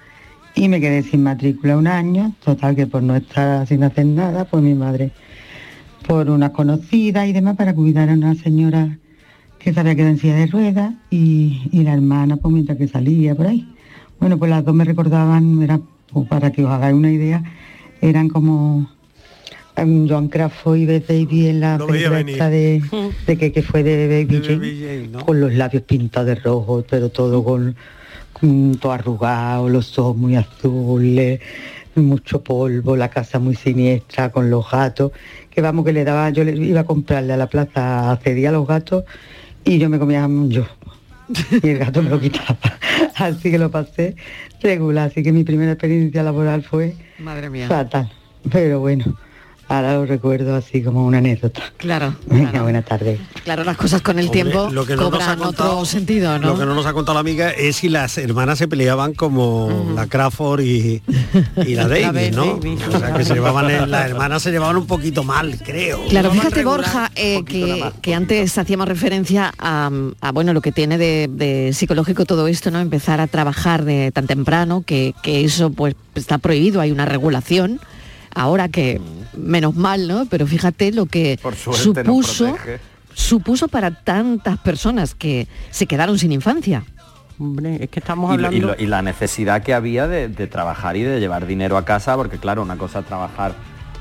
y me quedé sin matrícula un año, total que por no estar sin hacer nada, pues mi madre, por una conocida y demás, para cuidar a una señora que se había quedado en silla de ruedas y, y la hermana, pues mientras que salía por ahí. Bueno, pues las dos me recordaban, era, pues, para que os hagáis una idea, eran como Joan Crawford y Beth Davis en la película esta de, de que, que fue de Baby De Jane, Baby Jane, ¿no? con los labios pintados de rojo, pero todo con, con todo arrugado, los ojos muy azules, mucho polvo, la casa muy siniestra con los gatos, que vamos que le daba, yo le iba a comprarle a la plaza, accedía a los gatos y yo me comía yo. Y el gato me lo quitaba. Así que lo pasé regular. Así que mi primera experiencia laboral fue Madre mía. fatal. Pero bueno, Ahora lo recuerdo así como una anécdota. Claro. Venga, buena tarde. Claro, las cosas con el Hombre, tiempo lo que no nos cobran ha contado- otro sentido, ¿no? Lo que no nos ha contado la amiga es si las hermanas se peleaban como la Crawford y, y la Davis, ¿no? O sea, que se llevaban, el- las hermanas se llevaban un poquito mal, creo. Claro, No fíjate regular, Borja eh, que, más. que antes hacíamos referencia a, a, bueno lo que tiene de, de psicológico todo esto, ¿no? Empezar a trabajar de tan temprano que, que eso pues está prohibido, hay una regulación. Ahora que menos mal, ¿no? Pero fíjate lo que nos supuso supuso para tantas personas que se quedaron sin infancia. Hombre, es que estamos y, lo- y hablando... lo- y la necesidad que había de, de trabajar y de llevar dinero a casa, porque claro, una cosa es trabajar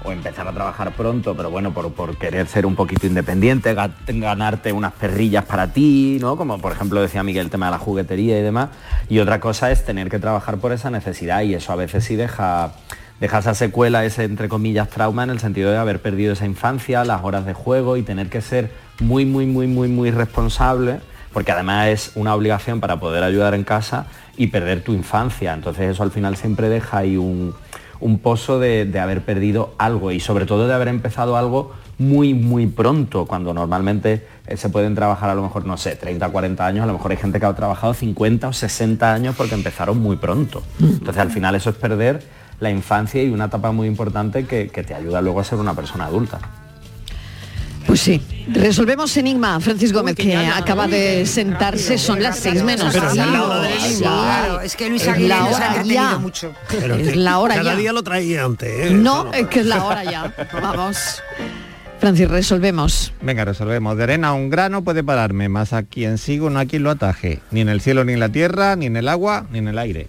o empezar a trabajar pronto, pero bueno, por, por querer ser un poquito independiente, ga- ganarte unas perrillas para ti, ¿no? Como por ejemplo decía Miguel, el tema de la juguetería y demás. Y otra cosa es tener que trabajar por esa necesidad y eso a veces sí deja, deja esa secuela, ese entre comillas trauma en el sentido de haber perdido esa infancia, las horas de juego y tener que ser muy, muy, muy, muy, muy responsable porque además es una obligación para poder ayudar en casa y perder tu infancia. Entonces eso al final siempre deja ahí un, un pozo de, de haber perdido algo y sobre todo de haber empezado algo muy, muy pronto, cuando normalmente eh, se pueden trabajar a lo mejor, no sé, 30, 40 años, a lo mejor hay gente que ha trabajado 50 o 60 años porque empezaron muy pronto. Entonces al final eso es perder la infancia y una etapa muy importante que, que te ayuda luego a ser una persona adulta. Pues sí. Resolvemos enigma, Francis Gómez, que acaba de sentarse, son las seis menos. Pero ya es la hora del. Claro, es que Luis Aguilera la nos ha hora ya. mucho. Pero es que la hora cada ya. día lo traía antes, ¿eh? No, es que es la hora ya. Vamos. Francis, resolvemos. Venga, resolvemos. De arena un grano puede pararme, más a quien sigo no a quien lo ataje. Ni en el cielo, ni en la tierra, ni en el agua, ni en el aire.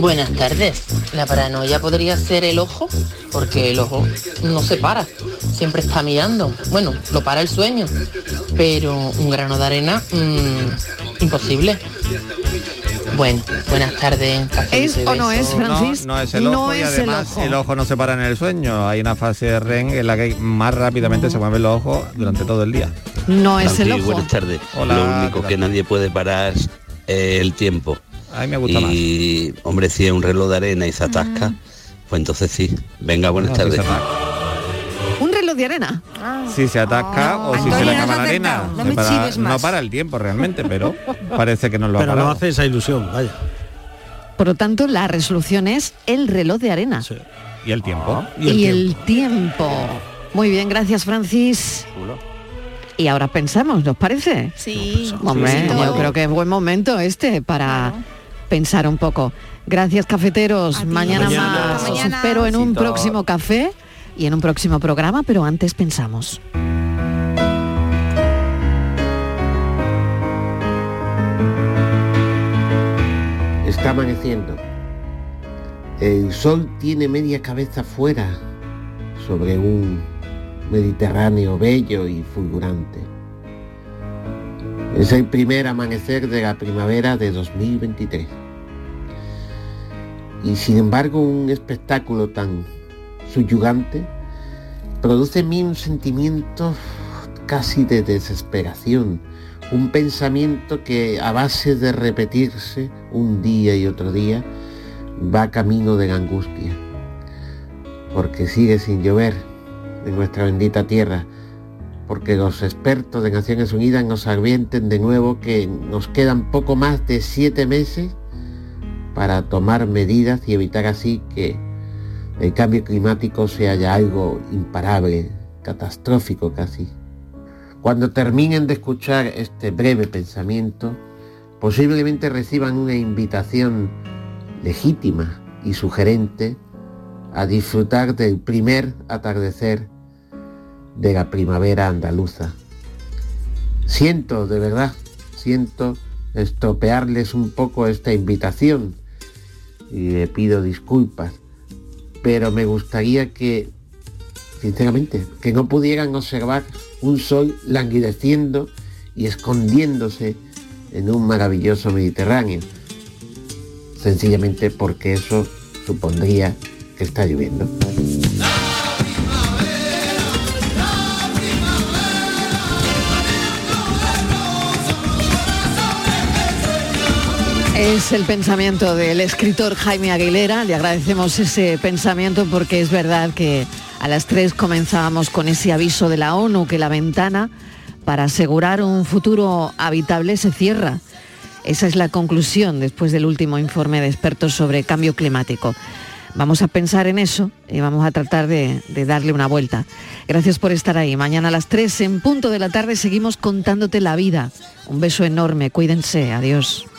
Buenas tardes. La paranoia podría ser el ojo, porque el ojo no se para, siempre está mirando. Bueno, lo para el sueño, pero un grano de arena, mm, imposible. Bueno, buenas tardes. ¿Es o no es, Francis? No, no es el ojo No y es el además ojo. el ojo no se para en el sueño. Hay una fase de REM en la que más rápidamente se mueven los ojos durante todo el día. No es el ojo. buenas tardes. Hola, Lo único ¿qué que nadie puede parar es el tiempo. A mí me gusta más. y, hombre, si es un reloj de arena y se atasca, pues entonces sí. Venga, buenas No, si se tardes. Un reloj de arena. Si se atasca o si se le acaba la arena. no me para- chives no más. para el tiempo realmente, pero parece que no lo ha Pero no hace esa ilusión, vaya. Por lo tanto, la resolución es el reloj de arena. ¿Y el tiempo? Y el, tiempo. Muy bien, gracias Francis. Y ahora pensamos, ¿nos parece? Sí. Hombre, Sí. yo creo que es buen momento este para pensar un poco. Gracias cafeteros, mañana, Mañana. más. Os mañana. espero en un próximo café y en un próximo programa, pero antes pensamos. Está amaneciendo. El sol tiene media cabeza fuera sobre un Mediterráneo bello y fulgurante. Es el primer amanecer de la primavera de 2023. Y sin embargo un espectáculo tan subyugante produce en mí un sentimiento casi de desesperación, un pensamiento que a base de repetirse un día y otro día va camino de la angustia, porque sigue sin llover en nuestra bendita tierra, porque los expertos de Naciones Unidas nos advierten de nuevo que nos quedan poco más de siete meses para tomar medidas y evitar así que el cambio climático sea ya algo imparable, catastrófico casi. Cuando terminen de escuchar este breve pensamiento, posiblemente reciban una invitación legítima y sugerente a disfrutar del primer atardecer de la primavera andaluza. Siento, de verdad, siento estropearles un poco esta invitación y le pido disculpas, pero me gustaría que, sinceramente, que no pudieran observar un sol languideciendo y escondiéndose en un maravilloso Mediterráneo, sencillamente porque eso supondría que está lloviendo. Es el pensamiento del escritor Jaime Aguilera. Le agradecemos ese pensamiento porque es verdad que a las 3 comenzábamos con ese aviso de la ONU que la ventana para asegurar un futuro habitable se cierra. Esa es la conclusión después del último informe de expertos sobre cambio climático. Vamos a pensar en eso y vamos a tratar de, darle una vuelta. Gracias por estar ahí. Mañana a las 3 en punto de la tarde seguimos contándote la vida. Un beso enorme. Cuídense. Adiós.